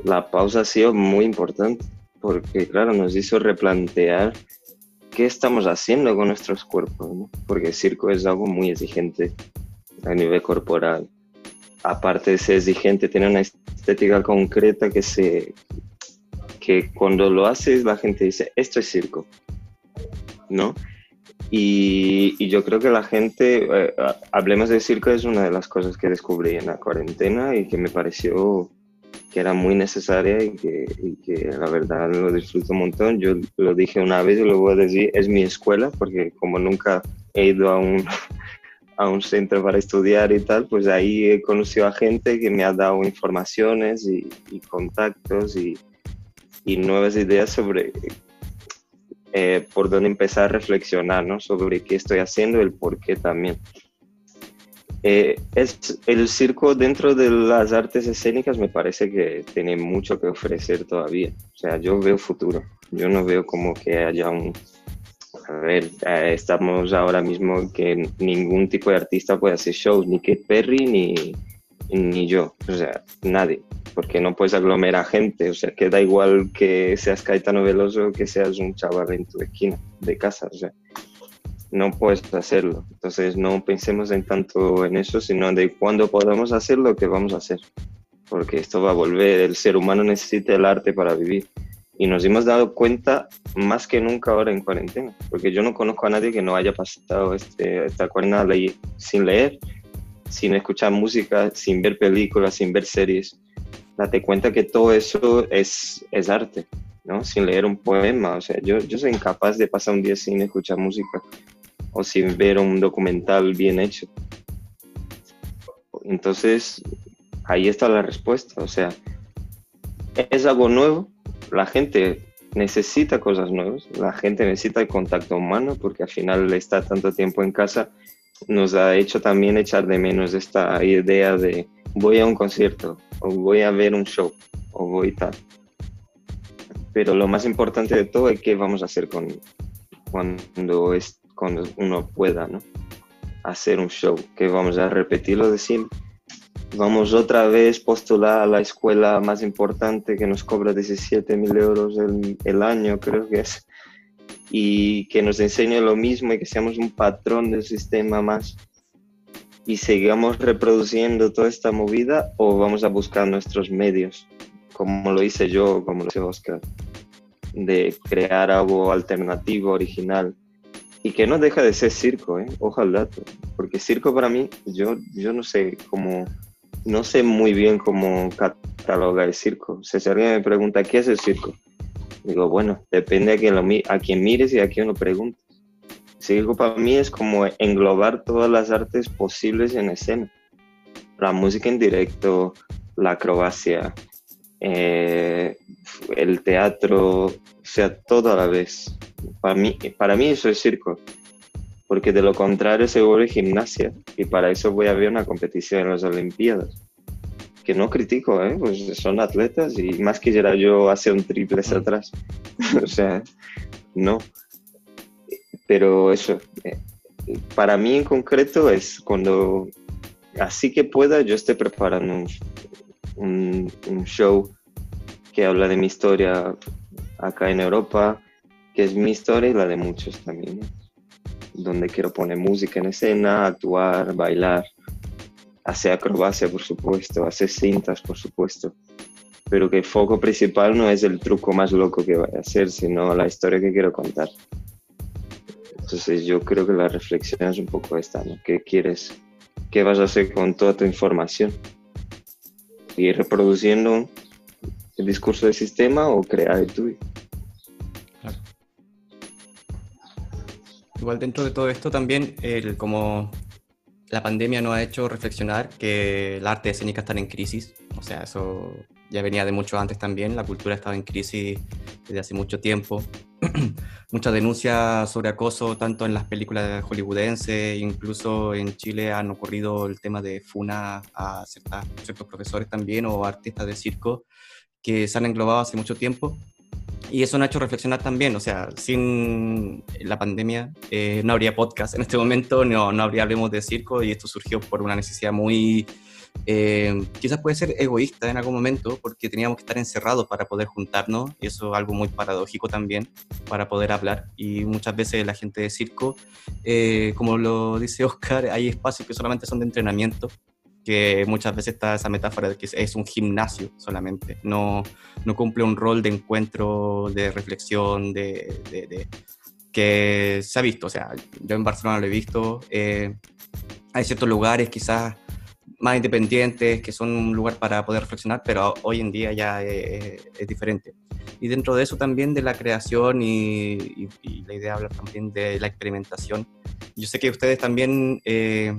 la pausa ha sido muy importante porque, claro, nos hizo replantear qué estamos haciendo con nuestros cuerpos, ¿no? Porque el circo es algo muy exigente a nivel corporal aparte de ser exigente, tiene una estética concreta que se que cuando lo haces la gente dice, esto es circo, ¿no? Y, yo creo que la gente, eh, hablemos de circo, es una de las cosas que descubrí en la cuarentena y que me pareció que era muy necesaria y que, la verdad lo disfruto un montón. Yo lo dije una vez y lo voy a decir, es mi escuela, porque como nunca he ido a un, a un centro para estudiar y tal, pues ahí he conocido a gente que me ha dado informaciones y, contactos y, nuevas ideas sobre eh, por dónde empezar a reflexionar, ¿no? Sobre qué estoy haciendo, el por qué también. Eh, es, el circo dentro de las artes escénicas me parece que tiene mucho que ofrecer todavía. O sea, yo veo futuro. Yo no veo como que haya un, a ver, estamos ahora mismo que ningún tipo de artista puede hacer shows, ni Kate Perry ni, ni yo, o sea, nadie, porque no puedes aglomerar gente, o sea, que da igual que seas Caetano Veloso que seas un chaval en tu esquina de casa, o sea, no puedes hacerlo. Entonces no pensemos en tanto en eso, sino de cuándo podamos hacer lo que vamos a hacer, porque esto va a volver, el ser humano necesita el arte para vivir Y nos hemos dado cuenta más que nunca ahora en cuarentena, porque yo no conozco a nadie que no haya pasado este, esta cuarentena sin leer, sin escuchar música, sin ver películas, sin ver series. Date cuenta que todo eso es, es arte, ¿no? Sin leer un poema. O sea, yo, yo soy incapaz de pasar un día sin escuchar música o sin ver un documental bien hecho. Entonces, ahí está la respuesta. O sea, es algo nuevo, la gente necesita cosas nuevas, la gente necesita el contacto humano porque al final estar tanto tiempo en casa nos ha hecho también echar de menos esta idea de voy a un concierto o voy a ver un show o voy tal. Pero lo más importante de todo es qué vamos a hacer con, cuando, es, cuando uno pueda ¿no? hacer un show, que vamos a repetirlo de vamos otra vez postular a la escuela más importante que nos cobra 17 mil euros el, el, año, creo que es, y que nos enseñe lo mismo y que seamos un patrón del sistema más y sigamos reproduciendo toda esta movida o vamos a buscar nuestros medios, como lo hice yo, como lo hizo Oscar, de crear algo alternativo, original. Y que no deja de ser circo, ¿eh? ojalá, porque circo para mí, yo, yo no sé cómo no sé muy bien cómo catalogar el circo. si alguien me pregunta, ¿qué es el circo? Digo, bueno, depende a quien, a mires y a quien lo preguntes. Circo para mí es como englobar todas las artes posibles en escena. La música en directo, la acrobacia, eh, el teatro, sea, todo a la vez. Para mí, para mí eso es circo porque de lo contrario se vuelve gimnasia y para eso voy a ver una competición en las Olimpiadas. Que no critico, ¿eh? pues son atletas y más quisiera yo hacer un triple hacia atrás. <laughs> o sea, no. Pero eso, eh, para mí en concreto es cuando así que pueda yo esté preparando un show que habla de mi historia acá en Europa, que es mi historia y la de muchos también donde quiero poner música en escena, actuar, bailar, hacer acrobacia, por supuesto, hacer cintas, por supuesto. Pero que el foco principal no es el truco más loco que voy a hacer, sino la historia que quiero contar. Entonces yo creo que la reflexión es un poco esta, ¿no? ¿Qué quieres? ¿Qué vas a hacer con toda tu información? ¿Ir reproduciendo el discurso del sistema o crear el tuyo? Igual dentro de todo esto también, el, como la pandemia nos ha hecho reflexionar que el arte escénica está en crisis, o sea, eso ya venía de mucho antes también, la cultura estaba en crisis desde hace mucho tiempo. <clears throat> Muchas denuncias sobre acoso, tanto en las películas hollywoodenses, incluso en Chile han ocurrido el tema de funa a ciertos profesores también o artistas de circo que se han englobado hace mucho tiempo y eso me ha hecho reflexionar también, o sea, sin la pandemia eh, no habría podcast en este momento, no, no habría Hablemos de Circo y esto surgió por una necesidad muy, eh, quizás puede ser egoísta en algún momento, porque teníamos que estar encerrados para poder juntarnos, y eso es algo muy paradójico también, para poder hablar. Y muchas veces la gente de circo, eh, como lo dice Oscar, hay espacios que solamente son de entrenamiento, que muchas veces está esa metáfora de que es un gimnasio solamente, no, no cumple un rol de encuentro, de reflexión, de, de, que se ha visto, o sea, yo en Barcelona lo he visto, eh, hay ciertos lugares quizás más independientes que son un lugar para poder reflexionar, pero hoy en día ya es, diferente. Y dentro de eso también de la creación y, la idea habla también de la experimentación. Yo sé que ustedes también... Eh,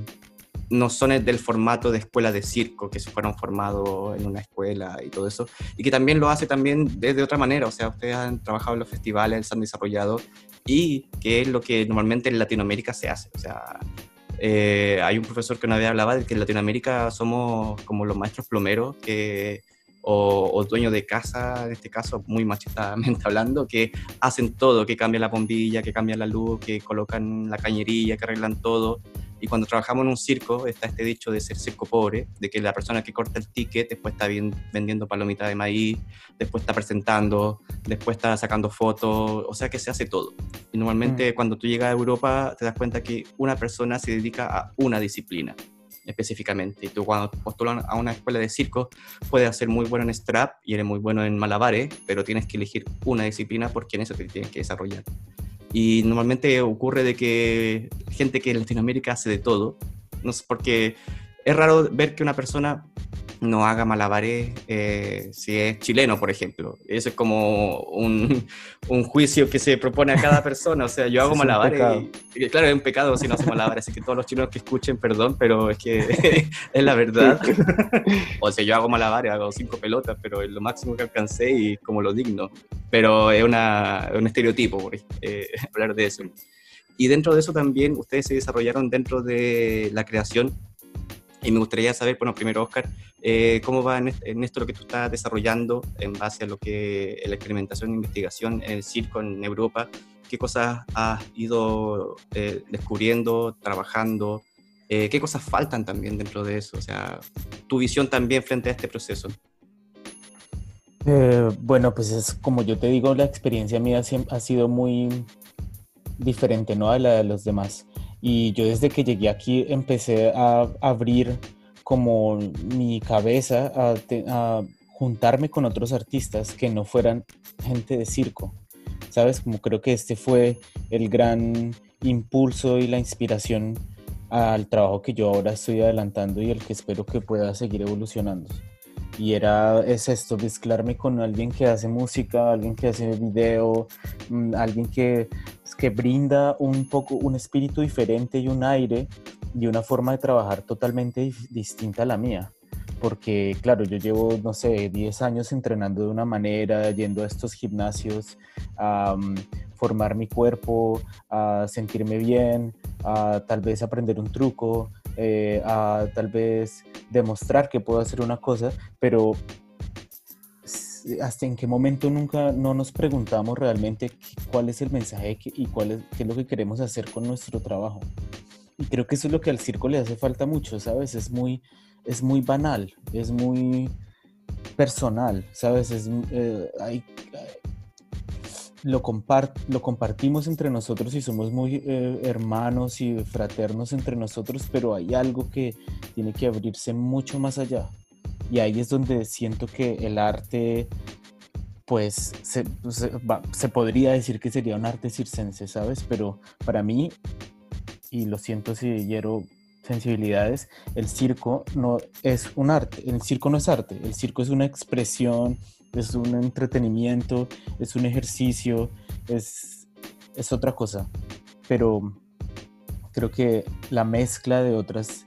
no son del formato de escuela de circo, que se fueron formados en una escuela y todo eso, y que también lo hace también de, otra manera, o sea, ustedes han trabajado en los festivales, se han desarrollado, y que es lo que normalmente en Latinoamérica se hace, o sea, eh, hay un profesor que una vez hablaba de que en Latinoamérica somos como los maestros plomeros que o, o dueños de casa, en este caso muy machistamente <laughs> hablando, que hacen todo, que cambian la bombilla, que cambian la luz, que colocan la cañería, que arreglan todo. Y cuando trabajamos en un circo, está este dicho de ser circo pobre, de que la persona que corta el ticket después está vendiendo palomitas de maíz, después está presentando, después está sacando fotos, o sea que se hace todo. Y normalmente mm. cuando tú llegas a Europa te das cuenta que una persona se dedica a una disciplina. específicamente. Y tú cuando postulas a una escuela de circo puedes ser muy bueno en strap y eres muy bueno en malabares, pero tienes que elegir una disciplina porque en eso te tienes que desarrollar. Y normalmente ocurre de que gente que en Latinoamérica hace de todo, no sé, porque es raro ver que una persona no haga malabares eh, si es chileno, por ejemplo. Eso es como un, <laughs> un, juicio que se propone a cada <laughs> persona. O sea, yo hago malabares. Y, claro, es un pecado si no hago malabares. Así que todos los chilenos que escuchen, perdón, pero es que <laughs> es la verdad. o sea, yo hago malabares, hago cinco pelotas, pero es lo máximo que alcancé y como lo digno. Pero es una, un estereotipo por eh, hablar de eso. Y dentro de eso también ustedes se desarrollaron dentro de la creación y me gustaría saber, bueno, primero, Oscar, eh, cómo va en, esto lo que tú estás desarrollando en base a lo que la experimentación e investigación en el circo en Europa, qué cosas has ido eh, descubriendo, trabajando, eh, qué cosas faltan también dentro de eso, o sea, tu visión también frente a este proceso. bueno, pues es como yo te digo, la experiencia mía ha sido muy diferente, ¿no? A la de los demás. Y yo desde que llegué aquí empecé a abrir como mi cabeza a, juntarme con otros artistas que no fueran gente de circo. ¿Sabes? Como creo que este fue el gran impulso y la inspiración al trabajo que yo ahora estoy adelantando y el que espero que pueda seguir evolucionando. Y era, es esto, mezclarme con alguien que hace música, alguien que hace video, mm, alguien que, que brinda un poco un espíritu diferente y un aire y una forma de trabajar totalmente distinta a la mía. Porque, claro, yo llevo, no sé, 10 años entrenando de una manera, yendo a estos gimnasios, a mm, formar mi cuerpo, a sentirme bien, a tal vez aprender un truco, eh, a tal vez demostrar que puedo hacer una cosa, pero hasta en qué momento nunca no nos preguntamos realmente cuál es el mensaje y cuál es, qué es lo que queremos hacer con nuestro trabajo. Y creo que eso es lo que al circo le hace falta mucho, ¿sabes? Es muy, es muy banal, es muy personal, ¿sabes? Es, eh, hay, lo, lo compartimos entre nosotros y somos muy eh, hermanos y fraternos entre nosotros, pero hay algo que tiene que abrirse mucho más allá. Y ahí es donde siento que el arte, pues, se, se podría decir que sería un arte circense, ¿sabes? Pero para mí y lo siento si hiero sensibilidades, el circo no es un arte, el circo no es arte, el circo es una expresión, es un entretenimiento, es un ejercicio, es, es otra cosa, pero creo que la mezcla de otras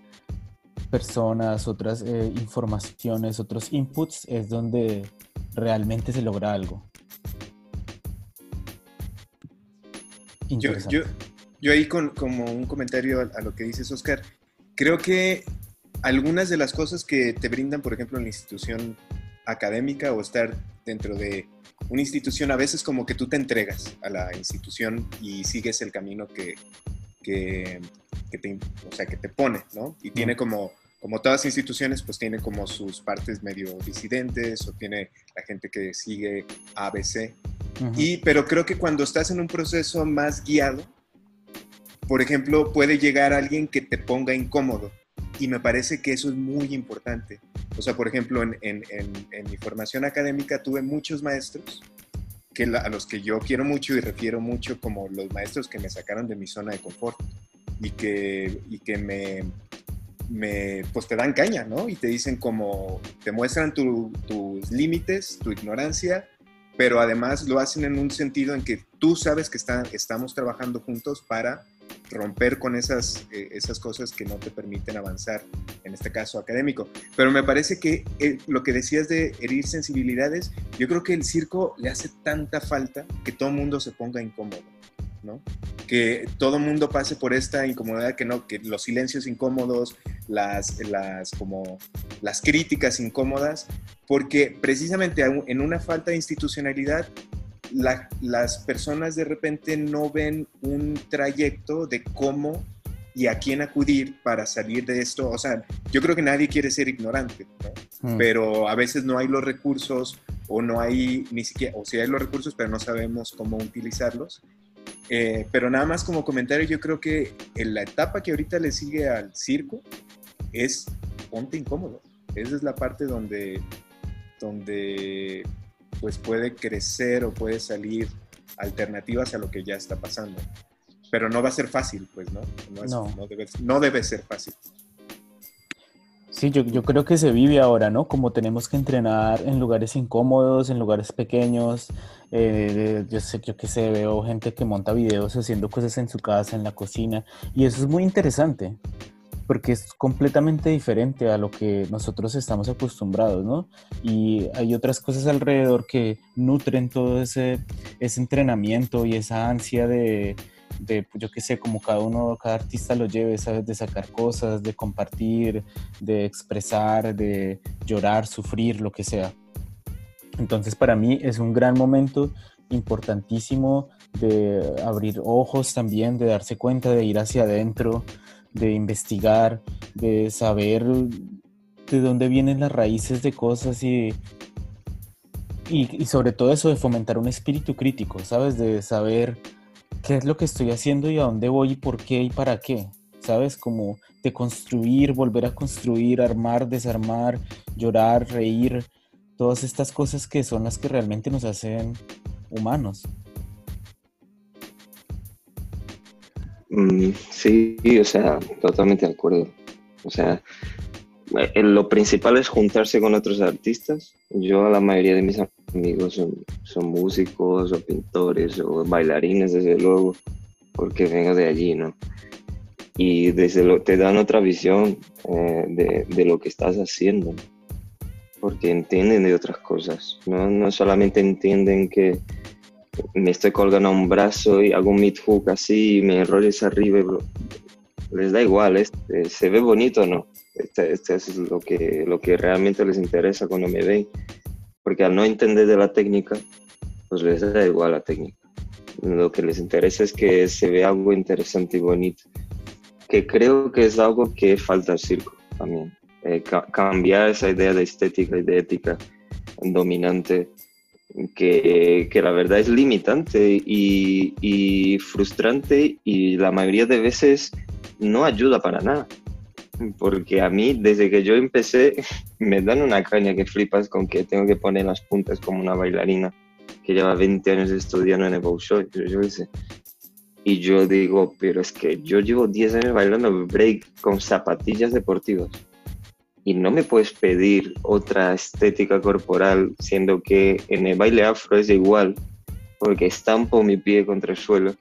personas, otras eh, informaciones, otros inputs es donde realmente se logra algo. Yo, yo, yo ahí con como un comentario a, lo que dices, Oscar, creo que algunas de las cosas que te brindan, por ejemplo, en la institución académica o estar dentro de una institución, a veces como que tú te entregas a la institución y sigues el camino que, que, te, o sea, que te pone, ¿no? Y tiene como, como todas instituciones, pues tiene como sus partes medio disidentes o tiene la gente que sigue ABC. y, pero creo que cuando estás en un proceso más guiado, por ejemplo, puede llegar alguien que te ponga incómodo y me parece que eso es muy importante. O sea, por ejemplo, en, mi formación académica tuve muchos maestros que a los que yo quiero mucho y refiero mucho como los maestros que me sacaron de mi zona de confort y que, y que me, me, pues te dan caña, ¿no? Y te dicen como, te muestran tus límites, tu ignorancia, pero además lo hacen en un sentido en que tú sabes que estamos trabajando juntos para romper con esas, eh, esas cosas que no te permiten avanzar, en este caso académico. Pero me parece que eh, lo que decías de herir sensibilidades, yo creo que el circo le hace tanta falta que todo mundo se ponga incómodo. ¿no? Que todo mundo pase por esta incomodidad, que no, que los silencios incómodos, las, las, como, las críticas incómodas, porque precisamente en una falta de institucionalidad las personas de repente no ven un trayecto de cómo y a quién acudir para salir de esto. O sea, yo creo que nadie quiere ser ignorante, mm. pero a veces no hay los recursos o no hay ni siquiera, o si hay los recursos, pero no sabemos cómo utilizarlos. Eh, pero nada más como comentario, yo creo que en la etapa que ahorita le sigue al circo es ponte incómodo. Esa es la parte donde, donde pues puede crecer o puede salir alternativas a lo que ya está pasando. Pero no va a ser fácil, pues, ¿no? No, debe, no debe ser fácil. Sí, yo, yo, creo que se vive ahora, ¿no? Como tenemos que entrenar en lugares incómodos, en lugares pequeños. Eh, yo sé, yo que sé, veo gente que monta videos haciendo cosas en su casa, en la cocina. Y eso es muy interesante, porque es completamente diferente a lo que nosotros estamos acostumbrados, ¿no? Y hay otras cosas alrededor que nutren todo ese, ese entrenamiento y esa ansia de, de, yo qué sé, como cada uno, cada artista lo lleve, ¿sabes? De sacar cosas, de compartir, de expresar, de llorar, sufrir, lo que sea. Entonces para mí es un gran momento importantísimo de abrir ojos también, de darse cuenta, de ir hacia adentro, de investigar, de saber de dónde vienen las raíces de cosas y, y, sobre todo eso de fomentar un espíritu crítico, ¿sabes? De saber qué es lo que estoy haciendo y a dónde voy y por qué y para qué. ¿Sabes? Como de construir, volver a construir, armar, desarmar, llorar, reír, todas estas cosas que son las que realmente nos hacen humanos. Mm, sí, o sea, totalmente de acuerdo. O sea, eh, lo principal es juntarse con otros artistas. Yo, la mayoría de mis amigos son, músicos o pintores o bailarines, desde luego, porque vengo de allí, ¿no? Y desde lo, te dan otra visión eh, de, lo que estás haciendo, porque entienden de otras cosas. No, no solamente entienden que me estoy colgando un brazo y hago un mid hook así y me enrolles arriba. Les da igual, este, se ve bonito o no. Este, este, es lo que, lo que realmente les interesa cuando me ven. Porque al no entender de la técnica, pues les da igual la técnica. Lo que les interesa es que se vea algo interesante y bonito. Que creo que es algo que falta al circo también. Eh, cambiar esa idea de estética y de ética dominante que, la verdad es limitante y, frustrante y la mayoría de veces no ayuda para nada. Porque a mí, desde que yo empecé, <laughs> me dan una caña que flipas con que tengo que poner las puntas como una bailarina que lleva 20 años estudiando en el Show, yo. Y yo digo, pero es que yo llevo 10 años bailando break con zapatillas deportivas y no me puedes pedir otra estética corporal, siendo que en el baile afro es igual, porque estampo mi pie contra el suelo.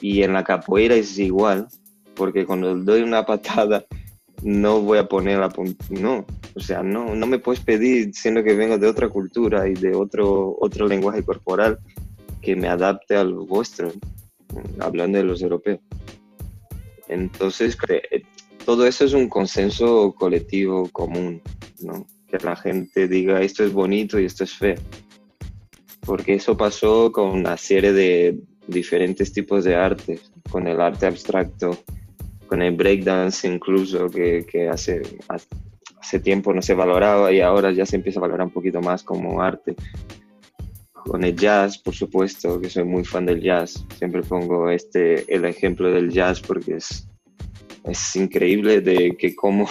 Y en la capoeira es igual, porque cuando doy una <laughs> patada no voy a poner la punta. No, o sea, no, no me puedes pedir, siendo que vengo de otra cultura y de otro, otro lenguaje corporal, que me adapte al vuestro, hablando de los europeos. Entonces, todo eso es un consenso colectivo común, ¿no? Que la gente diga esto es bonito y esto es feo. Porque eso pasó con una serie de diferentes tipos de arte, con el arte abstracto, con el breakdance incluso, que, que hace, hace tiempo no se valoraba y ahora ya se empieza a valorar un poquito más como arte. Con el jazz, por supuesto, que soy muy fan del jazz. Siempre pongo este, el ejemplo del jazz porque es es increíble de que como,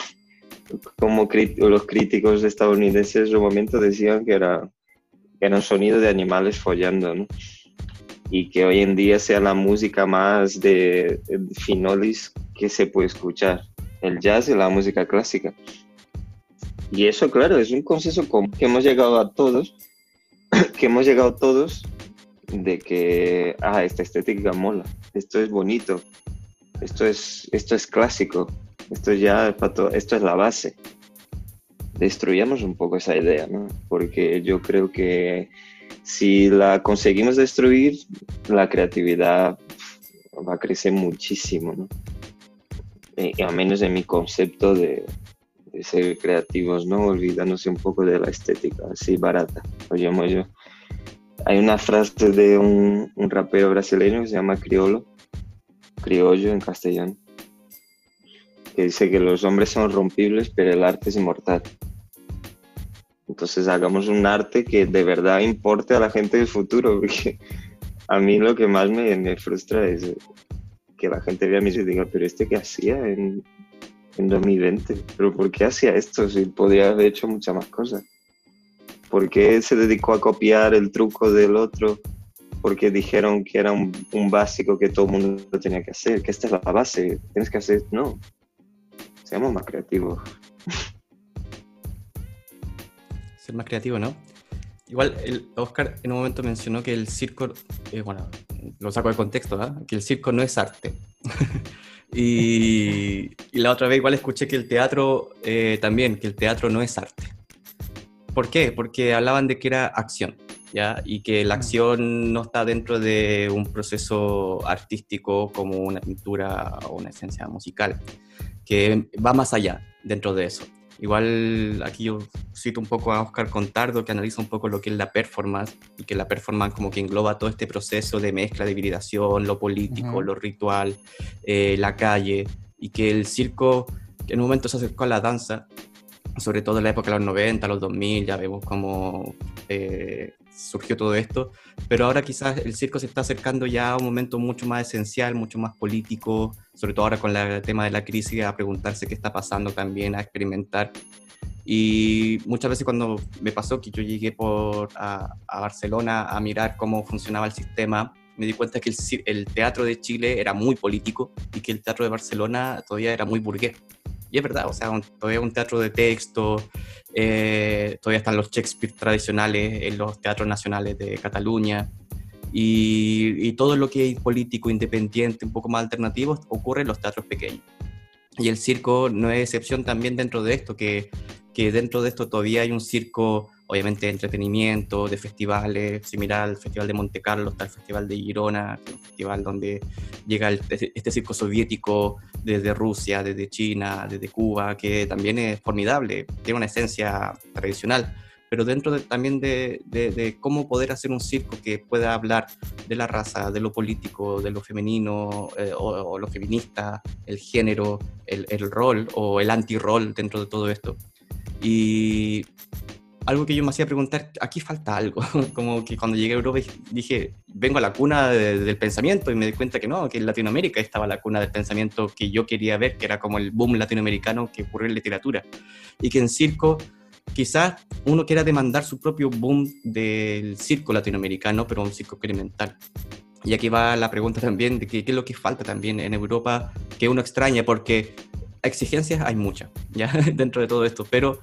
como los críticos estadounidenses en un momento decían que era, que era sonido de animales follando. Y que hoy en día sea la música más de, finolis que se puede escuchar, el jazz y la música clásica. Y eso, claro, es un consenso que hemos llegado a todos, <coughs> que hemos llegado todos de que, ah, esta estética mola, esto es bonito, esto es, esto es clásico, esto ya esto es la base. Destruyamos un poco esa idea, ¿no? Porque yo creo que si la conseguimos destruir, la creatividad va a crecer muchísimo, ¿no? Y eh, al menos en mi concepto de, ser creativos, ¿no? Olvidándose un poco de la estética, así barata, lo yo. Hay una frase de un, un rapero brasileño que se llama Criolo, criollo en castellano, que dice que los hombres son rompibles, pero el arte es inmortal. Entonces hagamos un arte que de verdad importe a la gente del futuro, porque a mí lo que más me, me frustra es que la gente vea mí y diga, pero este que hacía en, en 2020. Pero ¿por qué hacía esto si podría haber hecho muchas más cosas? ¿Por qué se dedicó a copiar el truco del otro? Porque dijeron que era un, un básico que todo el mundo tenía que hacer, que esta es la base, tienes que hacer. No, seamos más creativos. <laughs> Ser más creativo, ¿no? Igual, el Oscar en un momento mencionó que el circo, eh, bueno, lo saco de contexto, ¿verdad? que el circo no es arte. <laughs> y, y, la otra vez igual escuché que el teatro eh, también, que el teatro no es arte. ¿Por qué? Porque hablaban de que era acción, ¿ya? Y que la acción no está dentro de un proceso artístico como una pintura o una esencia musical, que va más allá dentro de eso. Igual aquí yo cito un poco a Oscar Contardo, que analiza un poco lo que es la performance, y que la performance como que engloba todo este proceso de mezcla de hibridación, lo político, lo ritual, eh, la calle, y que el circo, que en un momento se acercó a la danza, sobre todo en la época de los 90, los 2000, ya vemos cómo eh, surgió todo esto, pero ahora quizás el circo se está acercando ya a un momento mucho más esencial, mucho más político, sobre todo ahora con el tema de la crisis, a preguntarse qué está pasando también, a experimentar. Y muchas veces cuando me pasó que yo llegué por, a, a Barcelona a mirar cómo funcionaba el sistema, me di cuenta que el, el, teatro de Chile era muy político y que el teatro de Barcelona todavía era muy burgués. Y es verdad, o sea, un, todavía un teatro de texto, eh, todavía están los Shakespeare tradicionales en los teatros nacionales de Cataluña. Y, y, todo lo que es político, independiente, un poco más alternativo, ocurre en los teatros pequeños. Y el circo no es excepción también dentro de esto, que, que dentro de esto todavía hay un circo obviamente de entretenimiento, de festivales, similar al Festival de Monte Carlo, está el Festival de Girona, un festival donde llega el, este circo soviético desde Rusia, desde China, desde Cuba, que también es formidable, tiene una esencia tradicional, pero dentro de, también de, de, de, cómo poder hacer un circo que pueda hablar de la raza, de lo político, de lo femenino eh, o, o, lo feminista, el género, el, el rol o el anti-rol dentro de todo esto. Y algo que yo me hacía preguntar, aquí falta algo, <laughs> como que cuando llegué a Europa dije, vengo a la cuna de, del pensamiento y me di cuenta que no, que en Latinoamérica estaba la cuna del pensamiento que yo quería ver, que era como el boom latinoamericano que ocurrió en literatura, y que en circo quizás uno quiera demandar su propio boom del circo latinoamericano, pero un circo experimental. Y aquí va la pregunta también de qué, es lo que falta también en Europa, que uno extraña, porque exigencias hay muchas, ¿ya? <laughs> dentro de todo esto, pero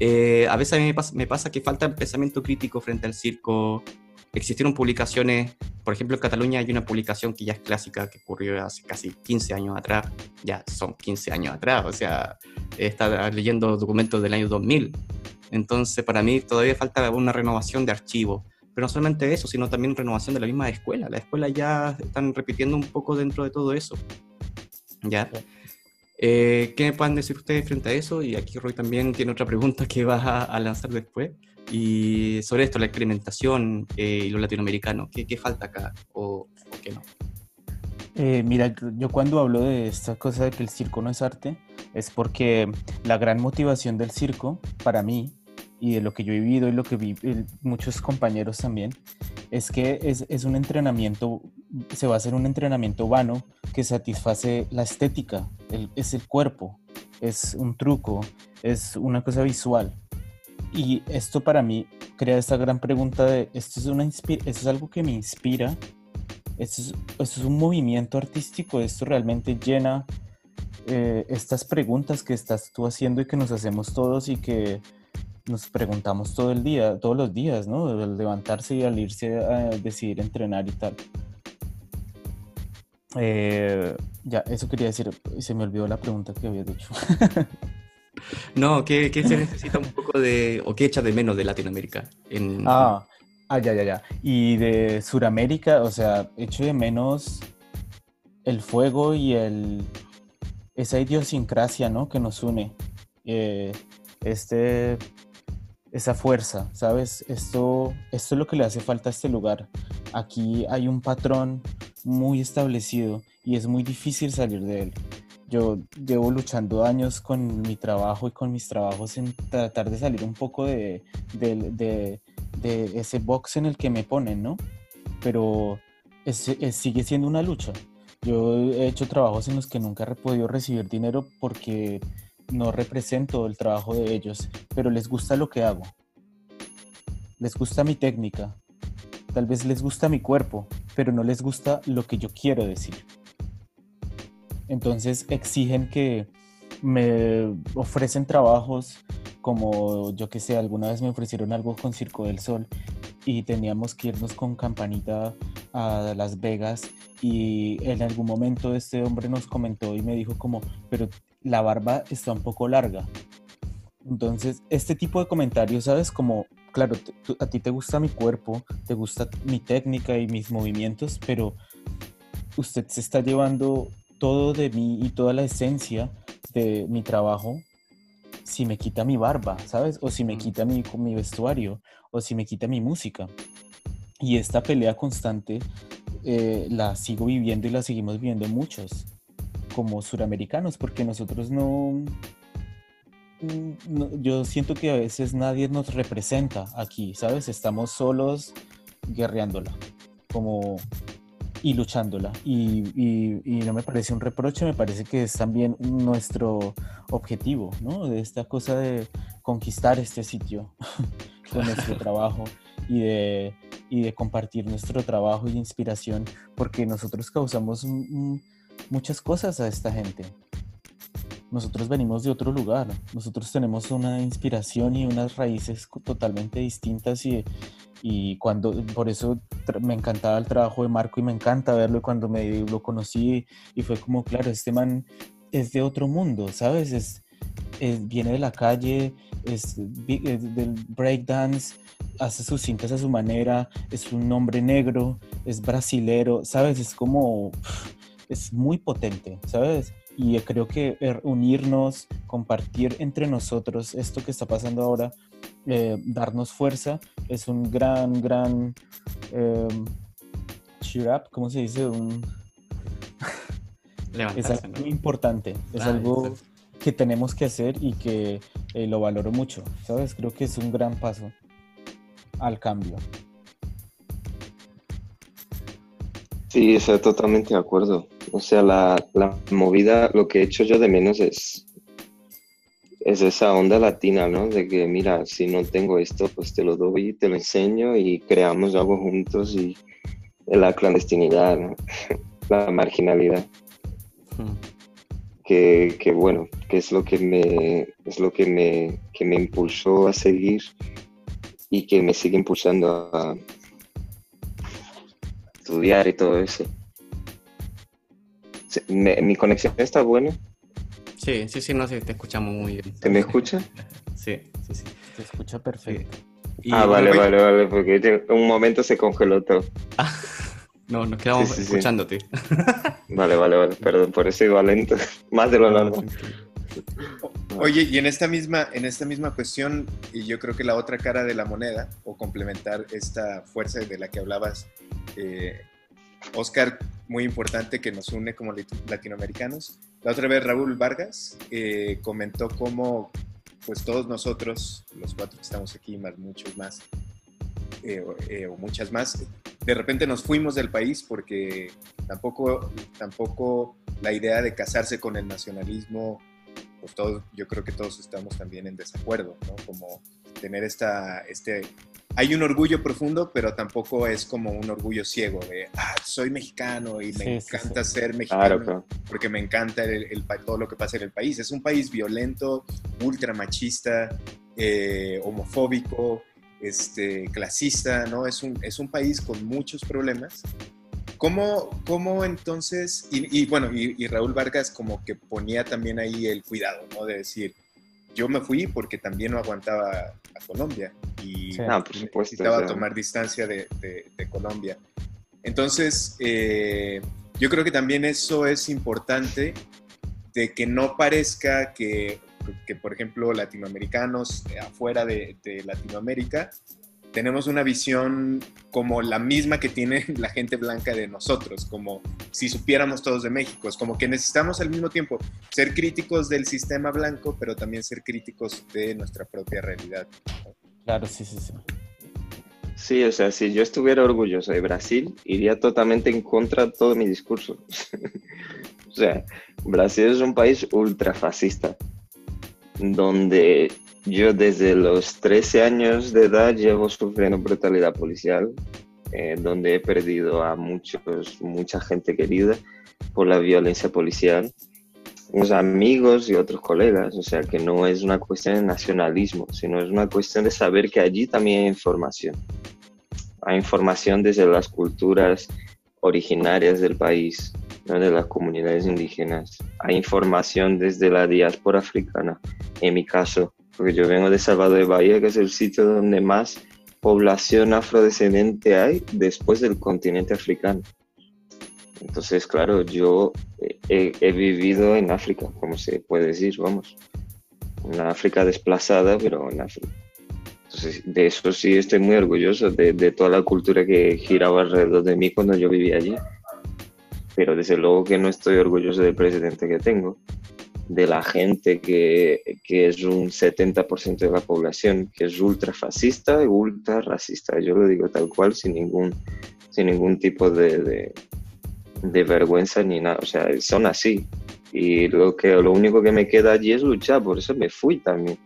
eh, a veces a mí me pasa, me pasa, que falta pensamiento crítico frente al circo. Existieron publicaciones, por ejemplo, en Cataluña hay una publicación que ya es clásica, que ocurrió hace casi 15 años atrás, ya son 15 años atrás, o sea, está leyendo documentos del año 2000. Entonces, para mí todavía falta una renovación de archivos. Pero no solamente eso, sino también renovación de la misma escuela. Las escuelas ya están repitiendo un poco dentro de todo eso. ¿Ya? Eh, ¿Qué me pueden decir ustedes frente a eso? Y aquí Roy también tiene otra pregunta que va a, a lanzar después. Y sobre esto, la experimentación eh, y lo latinoamericano, ¿qué, ¿qué, falta acá o, o qué no? Eh, mira, yo cuando hablo de esta cosa de que el circo no es arte, es porque la gran motivación del circo, para mí, y de lo que yo he vivido y lo que vi muchos compañeros también, es que es, es, un entrenamiento, se va a hacer un entrenamiento vano que satisface la estética, es el cuerpo, es un truco, es una cosa visual. Y esto para mí crea esta gran pregunta de, ¿esto es, una esto es algo que me inspira? ¿Esto es, ¿Esto es un movimiento artístico? ¿Esto realmente llena eh, estas preguntas que estás tú haciendo y que nos hacemos todos y que nos preguntamos todo el día, todos los días, ¿no? Al levantarse y al irse a decidir entrenar y tal. Eh, ya, eso quería decir, se me olvidó la pregunta que había dicho. <laughs> no, ¿qué, ¿qué, se necesita un poco de, o qué echa de menos de Latinoamérica? En... Ah, ah, ya, ya, ya. Y de Sudamérica, o sea, echo de menos el fuego y el, esa idiosincrasia, ¿no? Que nos une. Eh, este esa fuerza, ¿sabes? Esto, esto es lo que le hace falta a este lugar. Aquí hay un patrón muy establecido y es muy difícil salir de él. Yo llevo luchando años con mi trabajo y con mis trabajos en tratar de salir un poco de, de, de, de ese box en el que me ponen, ¿no? Pero es, es, sigue siendo una lucha. Yo he hecho trabajos en los que nunca he podido recibir dinero porque no represento el trabajo de ellos, pero les gusta lo que hago. Les gusta mi técnica. Tal vez les gusta mi cuerpo, pero no les gusta lo que yo quiero decir. Entonces exigen que me ofrecen trabajos como yo que sé, alguna vez me ofrecieron algo con Circo del Sol y teníamos que irnos con campanita a Las Vegas y en algún momento este hombre nos comentó y me dijo como, pero la barba está un poco larga. Entonces, este tipo de comentarios, ¿sabes? Como, claro, a ti te gusta mi cuerpo, te gusta mi técnica y mis movimientos, pero usted se está llevando todo de mí y toda la esencia de mi trabajo si me quita mi barba, ¿sabes? O si me quita mi, mi vestuario, o si me quita mi música. Y esta pelea constante eh, la sigo viviendo y la seguimos viviendo muchos como suramericanos, porque nosotros no, yo siento que a veces nadie nos representa aquí, ¿sabes? Estamos solos guerreándola, como y luchándola. Y, y, no me parece un reproche, me parece que es también nuestro objetivo, ¿no? De esta cosa de conquistar este sitio <laughs> con nuestro <laughs> trabajo y de, y de compartir nuestro trabajo y inspiración, porque nosotros causamos muchas cosas a esta gente. Nosotros venimos de otro lugar, nosotros tenemos una inspiración y unas raíces totalmente distintas y, y cuando, por eso me encantaba el trabajo de Marco y me encanta verlo cuando me lo conocí y fue como, claro, este man es de otro mundo, ¿sabes? Es, viene de la calle, es, es del breakdance, hace sus cintas a su manera, es un hombre negro, es brasilero, ¿sabes? Es como, es muy potente, ¿sabes? Y creo que er, unirnos, compartir entre nosotros esto que está pasando ahora, eh, darnos fuerza, es un gran, gran eh, cheer up, ¿cómo se dice? Un... <laughs> es algo muy importante, es ah, algo que tenemos que hacer y que eh, lo valoro mucho, ¿sabes? Creo que es un gran paso al cambio. Sí, estoy totalmente de acuerdo. O sea, la, la, movida, lo que he hecho yo de menos es, es esa onda latina, ¿no? De que, mira, si no tengo esto, pues te lo doy, te lo enseño y creamos algo juntos y la clandestinidad, <laughs> la marginalidad. Que, que, bueno, que es lo que me, es lo que me, que me impulsó a seguir y que me sigue impulsando a estudiar y todo eso. ¿Mi conexión está buena? Sí, sí, sí, no sé, te escuchamos muy bien. ¿Te me escucha? <laughs> Sí, sí, sí. Te escucha perfecto. ah, vale, vale, vale, porque en un momento se congeló todo. <laughs> no, nos quedamos escuchándote. <laughs> vale, vale, vale, perdón, por eso iba lento, más de lo normal. Oye, y en esta misma, en esta misma cuestión, y yo creo que la otra cara de la moneda, o complementar esta fuerza de la que hablabas, eh, Oscar, muy importante que nos une como latinoamericanos. La otra vez Raúl Vargas eh, comentó cómo, pues todos nosotros, los cuatro que estamos aquí, más muchos más, eh, o muchas más, de repente nos fuimos del país porque tampoco, tampoco la idea de casarse con el nacionalismo pues todos, yo creo que todos estamos también en desacuerdo, ¿no? Como tener esta, este, hay un orgullo profundo, pero tampoco es como un orgullo ciego de, ah, soy mexicano y me encanta ser mexicano porque me encanta el, todo lo que pasa en el país. Es un país violento, ultra machista, eh, homofóbico, este, clasista, ¿no? Es un, es un país con muchos problemas ¿Cómo, cómo entonces, y, bueno, y, Raúl Vargas como que ponía también ahí el cuidado, ¿no? De decir, yo me fui porque también no aguantaba a Colombia y necesitaba tomar distancia de, Colombia. Entonces, eh, yo creo que también eso es importante de que no parezca que, que por ejemplo, latinoamericanos afuera de, de Latinoamérica tenemos una visión como la misma que tiene <laughs> la gente blanca de nosotros, como si supiéramos todos de México. Es como que necesitamos al mismo tiempo ser críticos del sistema blanco, pero también ser críticos de nuestra propia realidad. Claro, sí, sí, sí. Sí, o sea, si yo estuviera orgulloso de Brasil, iría totalmente en contra de todo mi discurso. <laughs> o sea, Brasil es un país ultrafascista, donde yo desde los 13 años de edad llevo sufriendo brutalidad policial, eh, donde he perdido a muchos, mucha gente querida por la violencia policial, unos amigos y otros colegas, o sea que no es una cuestión de nacionalismo, sino es una cuestión de saber que allí también hay información. Hay información desde las culturas originarias del país, de las comunidades indígenas. Hay información desde la diáspora africana, en mi caso, porque yo vengo de Salvador de Bahía, que es el sitio donde más población afrodescendiente hay después del continente africano. Entonces, claro, yo he, vivido en África, como se puede decir, vamos. Una África desplazada, pero en África. Entonces, de eso sí estoy muy orgulloso, de, de toda la cultura que giraba alrededor de mí cuando yo vivía allí. Pero desde luego que no estoy orgulloso del presidente que tengo, de la gente que, que es un 70% de la población, que es ultra fascista ultra racista. Yo lo digo tal cual, sin ningún, sin ningún tipo de, de vergüenza ni nada, o sea, son así. Y lo, que, lo único que me queda allí es luchar, por eso me fui también.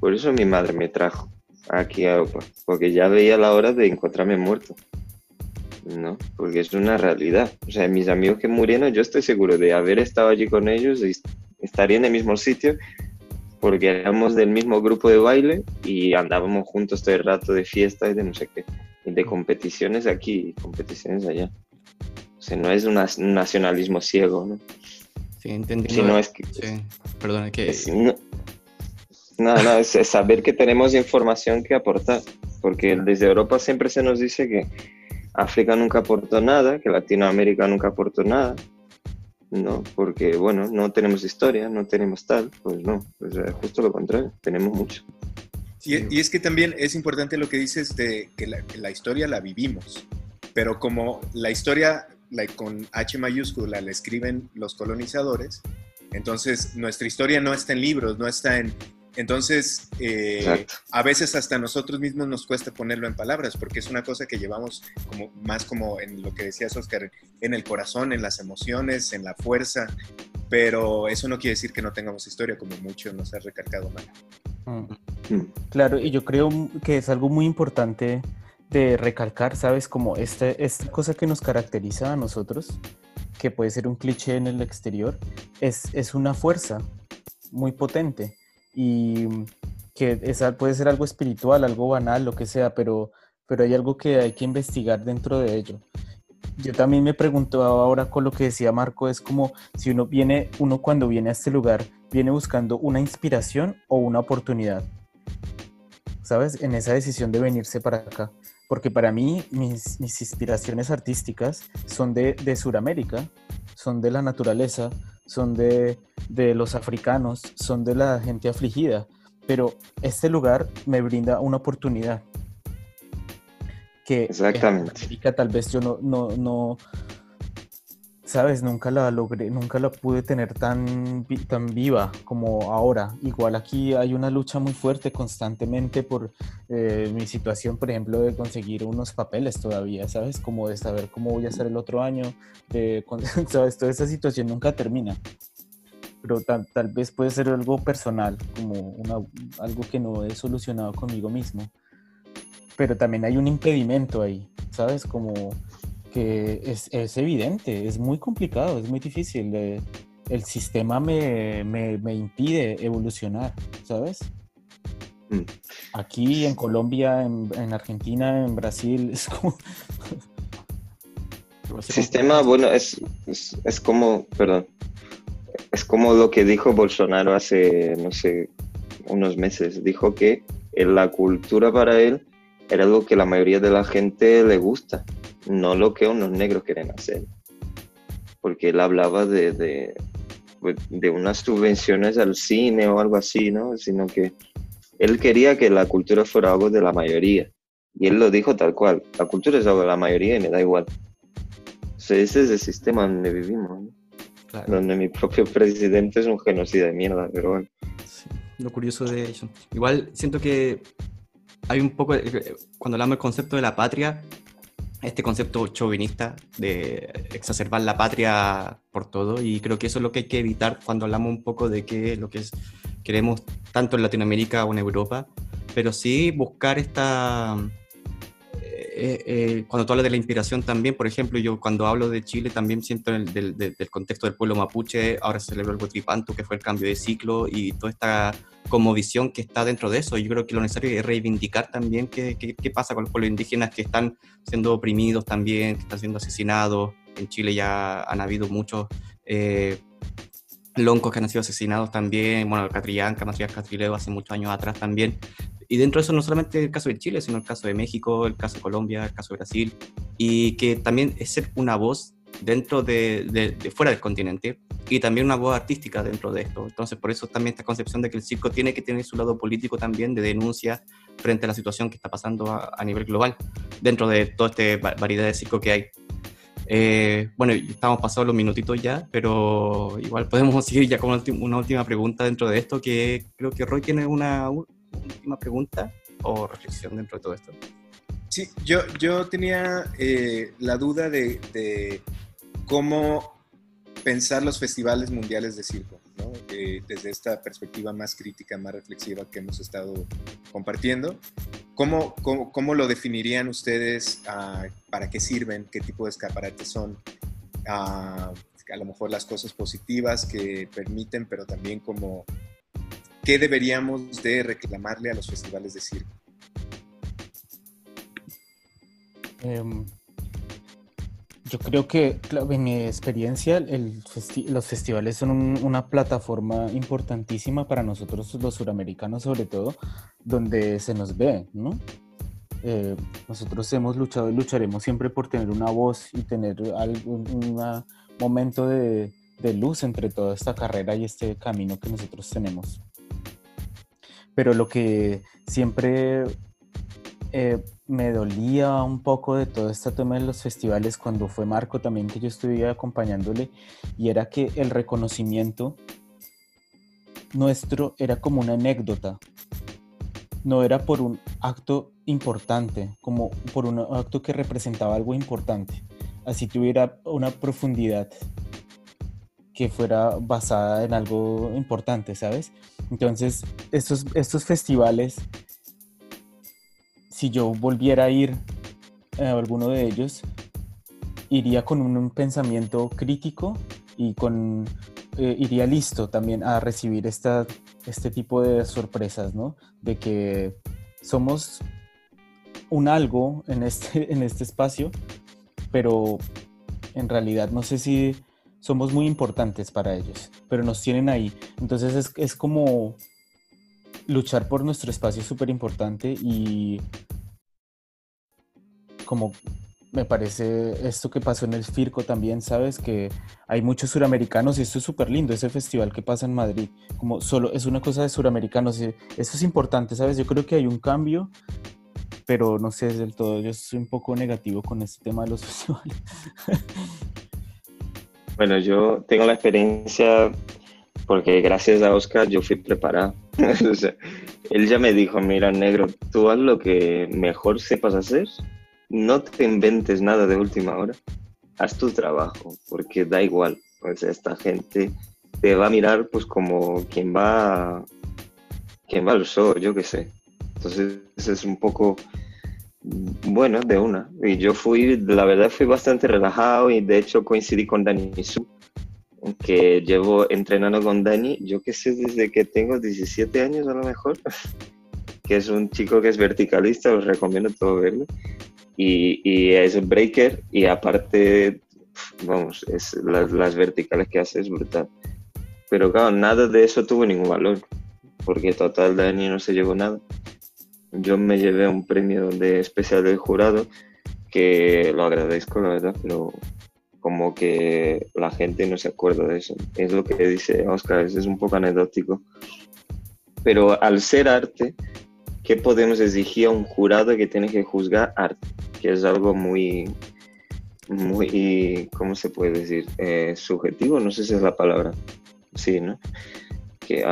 Por eso mi madre me trajo aquí a Europa, porque ya veía la hora de encontrarme muerto. ¿no? Porque es una realidad. O sea, mis amigos que murieron, yo estoy seguro de haber estado allí con ellos estaría en el mismo sitio porque éramos del mismo grupo de baile y andábamos juntos todo el rato de fiesta y de no sé qué, de competiciones aquí y competiciones allá no es un nacionalismo ciego, ¿no? Sí, entendí. no es que, sí. Perdona, que... no, no, es, saber que tenemos información que aportar, porque desde Europa siempre se nos dice que África nunca aportó nada, que Latinoamérica nunca aportó nada, ¿no? Porque, bueno, no tenemos historia, no tenemos tal, pues no, pues justo lo contrario, tenemos mucho. Y, es que también es importante lo que dices de que la historia la vivimos, pero como la historia con H mayúscula la escriben los colonizadores, entonces nuestra historia no está en libros, no está en... Entonces, eh, a veces hasta nosotros mismos nos cuesta ponerlo en palabras, porque es una cosa que llevamos como más como en lo que decías, Oscar, en el corazón, en las emociones, en la fuerza, pero eso no quiere decir que no tengamos historia, como mucho nos ha recargado mal. Mm. Claro, y yo creo que es algo muy importante de recalcar, ¿sabes? Como esta, esta cosa que nos caracteriza a nosotros, que puede ser un cliché en el exterior, es, es una fuerza muy potente y que esa puede ser algo espiritual, algo banal, lo que sea, pero, pero hay algo que hay que investigar dentro de ello. Yo también me pregunto ahora con lo que decía Marco, es como si uno viene, uno cuando viene a este lugar, viene buscando una inspiración o una oportunidad. ¿Sabes? En esa decisión de venirse para acá porque para mí mis, inspiraciones artísticas son de, de Sudamérica, son de la naturaleza, son de, los africanos, son de la gente afligida, pero este lugar me brinda una oportunidad que Exactamente. tal vez yo no, no, sabes, nunca la logré, nunca la pude tener tan, tan viva como ahora. Igual aquí hay una lucha muy fuerte constantemente por eh, mi situación, por ejemplo, de conseguir unos papeles todavía, ¿sabes? Como de saber cómo voy a hacer el otro año, <laughs> ¿sabes? Toda esa situación nunca termina. Pero tal, tal vez puede ser algo personal, como una, algo que no he solucionado conmigo mismo. Pero también hay un impedimento ahí, ¿sabes? Como es, es, evidente, es muy complicado, es muy difícil. Eh, el sistema me, me, me, impide evolucionar, ¿sabes? Mm. Aquí en Colombia, en, en, Argentina, en Brasil, <laughs> es como... <laughs> El sistema, bueno, es, es, es como, perdón, es como lo que dijo Bolsonaro hace, no sé, unos meses. Dijo que la cultura para él era algo que la mayoría de la gente le gusta no lo que unos negros quieren hacer. Porque él hablaba de, de, pues, de unas subvenciones al cine o algo así, ¿no? Sino que él quería que la cultura fuera algo de la mayoría. Y él lo dijo tal cual, la cultura es algo de la mayoría y me da igual. O sea, ese es el sistema donde vivimos, donde mi propio presidente es un genocida de mierda, pero bueno. lo curioso de eso. Igual siento que hay un poco, cuando hablamos del concepto de la patria, este concepto chauvinista de exacerbar la patria por todo. Y creo que eso es lo que hay que evitar cuando hablamos un poco de qué lo que es, queremos tanto en Latinoamérica o en Europa, pero sí buscar esta... Eh, eh, cuando tú hablas de la inspiración también, por ejemplo, yo cuando hablo de Chile también siento el, del, contexto del pueblo mapuche, ahora se celebró el Huatripantu, que fue el cambio de ciclo y toda esta como visión que está dentro de eso. Yo creo que lo necesario es reivindicar también qué, qué, pasa con los pueblos indígenas que están siendo oprimidos también, que están siendo asesinados. En Chile ya han habido muchos eh, loncos que han sido asesinados también, bueno, Catrillanca, Matías Catrileo hace muchos años atrás también. Y dentro de eso no solamente el caso de Chile, sino el caso de México, el caso de Colombia, el caso de Brasil, y que también es ser una voz dentro de, de, fuera del continente y también una voz artística dentro de esto. Entonces, por eso también esta concepción de que el circo tiene que tener su lado político también de denuncia frente a la situación que está pasando a, nivel global, dentro de toda esta variedad de circo que hay. Eh, bueno, estamos pasados los minutitos ya, pero igual podemos <laughs> seguir ya con una última pregunta dentro de esto, que creo que Roy tiene una última pregunta o reflexión dentro de todo esto. Sí, yo, yo tenía eh, la duda de, de, cómo pensar los festivales mundiales de circo, ¿no? Eh, desde esta perspectiva más crítica, más reflexiva que hemos estado compartiendo. ¿Cómo, cómo, cómo lo definirían ustedes? Uh, ¿Para qué sirven? ¿Qué tipo de escaparates son? Uh, a lo mejor las cosas positivas que permiten, pero también como qué deberíamos de reclamarle a los festivales de circo. Em, yo creo que, en mi experiencia, los festivales son una plataforma importantísima para nosotros, los suramericanos sobre todo, donde se nos ve, ¿no? Eh, nosotros hemos luchado y lucharemos siempre por tener una voz y tener algún, un momento de luz entre toda esta carrera y este camino que nosotros tenemos. Pero lo que siempre eh, me dolía un poco de todo este tema de los festivales cuando fue Marco también que yo estuve acompañándole y era que el reconocimiento nuestro era como una anécdota, no era por un acto importante, como por un acto que representaba algo importante, así tuviera una profundidad que fuera basada en algo importante, ¿sabes? Entonces, estos, estos festivales si yo volviera a ir a alguno de ellos, iría con un, pensamiento crítico y con, eh, iría listo también a recibir esta, este tipo de sorpresas, ¿no? De que somos un algo en este, <laughs> en este espacio, pero en realidad no sé si somos muy importantes para ellos, pero nos tienen ahí. Entonces es, es como luchar por nuestro espacio es súper importante y como me parece esto que pasó en el Firco también, ¿sabes? Que hay muchos suramericanos y esto es súper lindo, ese festival que pasa en Madrid, como solo es una cosa de suramericanos, eso es importante, ¿sabes? Yo creo que hay un cambio, pero no sé del todo, yo soy un poco negativo con este tema de los <laughs> festivales. Bueno, yo tengo la experiencia porque gracias a Oscar yo fui preparado. <laughs> él ya me dijo, mira, negro, tú haz lo que mejor sepas hacer no te inventes nada de última hora. Haz tu trabajo, porque da igual. Pues esta gente te va a mirar pues como quien va, quien va al show, yo qué sé. Entonces es un poco bueno de una. Y yo fui, la verdad fui bastante relajado y de hecho coincidí con Dani Su, que llevo entrenando con Dani, yo qué sé, desde que tengo 17 años a lo mejor, <laughs> que es un chico que es verticalista, os recomiendo todo verlo y, y es breaker y aparte, vamos, es las, verticales que hace es brutal. Pero claro, nada de eso tuvo ningún valor, porque total Dani no se llevó nada. Yo me llevé un premio de especial del jurado, que lo agradezco, la verdad, pero como que la gente no se acuerda de eso. Es lo que dice Oscar, es un poco anecdótico. Pero al ser arte, ¿qué podemos exigir a un jurado que tiene que juzgar arte? Que es algo muy, muy, ¿cómo se puede decir? Eh, subjetivo, no sé si es la palabra. Sí, ¿no? Que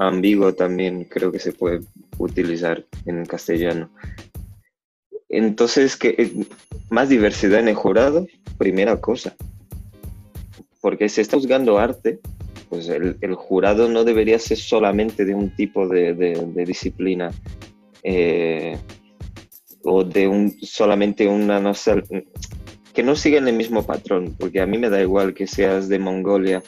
ambiguo también creo que se puede utilizar en castellano. Entonces, que eh, más diversidad en el jurado, primera cosa. Porque si está juzgando arte, pues el, jurado no debería ser solamente de un tipo de, disciplina eh, o de un solamente una no que no sigan el mismo patrón, porque a mí me da igual que seas de Mongolia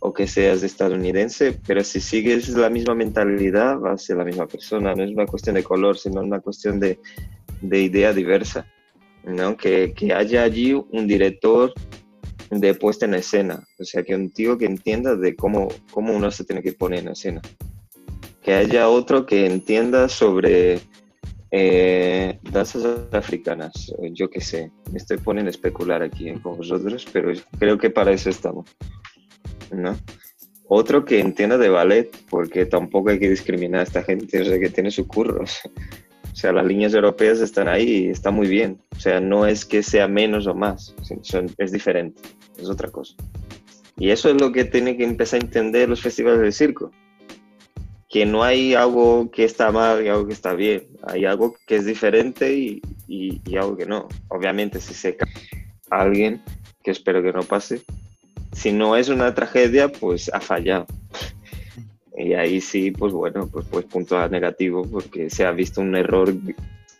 o que seas estadounidense, pero si sigues la misma mentalidad vas a ser la misma persona, no es una cuestión de color, sino una cuestión de, de idea diversa, ¿no? Que, que haya allí un director de puesta en escena, o sea, que un tío que entienda de cómo, cómo uno se tiene que poner en escena. Que haya otro que entienda sobre eh, danzas africanas, yo qué sé, me estoy poniendo a especular aquí con vosotros, pero creo que para eso estamos. ¿no? Otro que entienda de ballet, porque tampoco hay que discriminar a esta gente, o sea, que tiene su curro. O sea, las líneas europeas están ahí y está muy bien. O sea, no es que sea menos o más, es diferente, es otra cosa. Y eso es lo que tiene que empezar a entender los festivales de circo. Que no hay algo que está mal y algo que está bien. Hay algo que es diferente y, y, algo que no. Obviamente, si se cae alguien, que espero que no pase, si no es una tragedia, pues ha fallado. Y ahí sí, pues bueno, pues, pues punto negativo porque se ha visto un error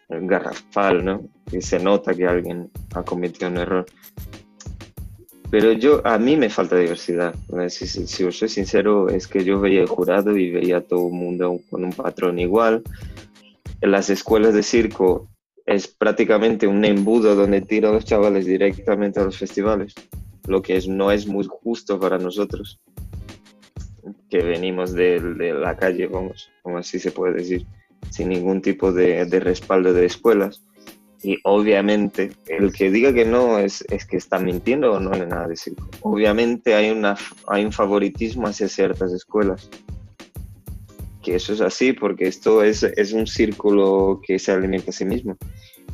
garrafal, ¿no? Y se nota que alguien ha cometido un error. Pero yo, a mí me falta diversidad. Si, si, os soy sincero, es que yo veía el jurado y veía a todo el mundo con un patrón igual. En las escuelas de circo es prácticamente un embudo donde tiran a los chavales directamente a los festivales lo que es, no es muy justo para nosotros, que venimos de, la calle, vamos, como así se puede decir, sin ningún tipo de, respaldo de escuelas. Y obviamente, el que diga que no es, es que está mintiendo o no hay nada de decir. Obviamente hay, una, hay un favoritismo hacia ciertas escuelas. Que eso es así porque esto es, es un círculo que se alimenta a sí mismo.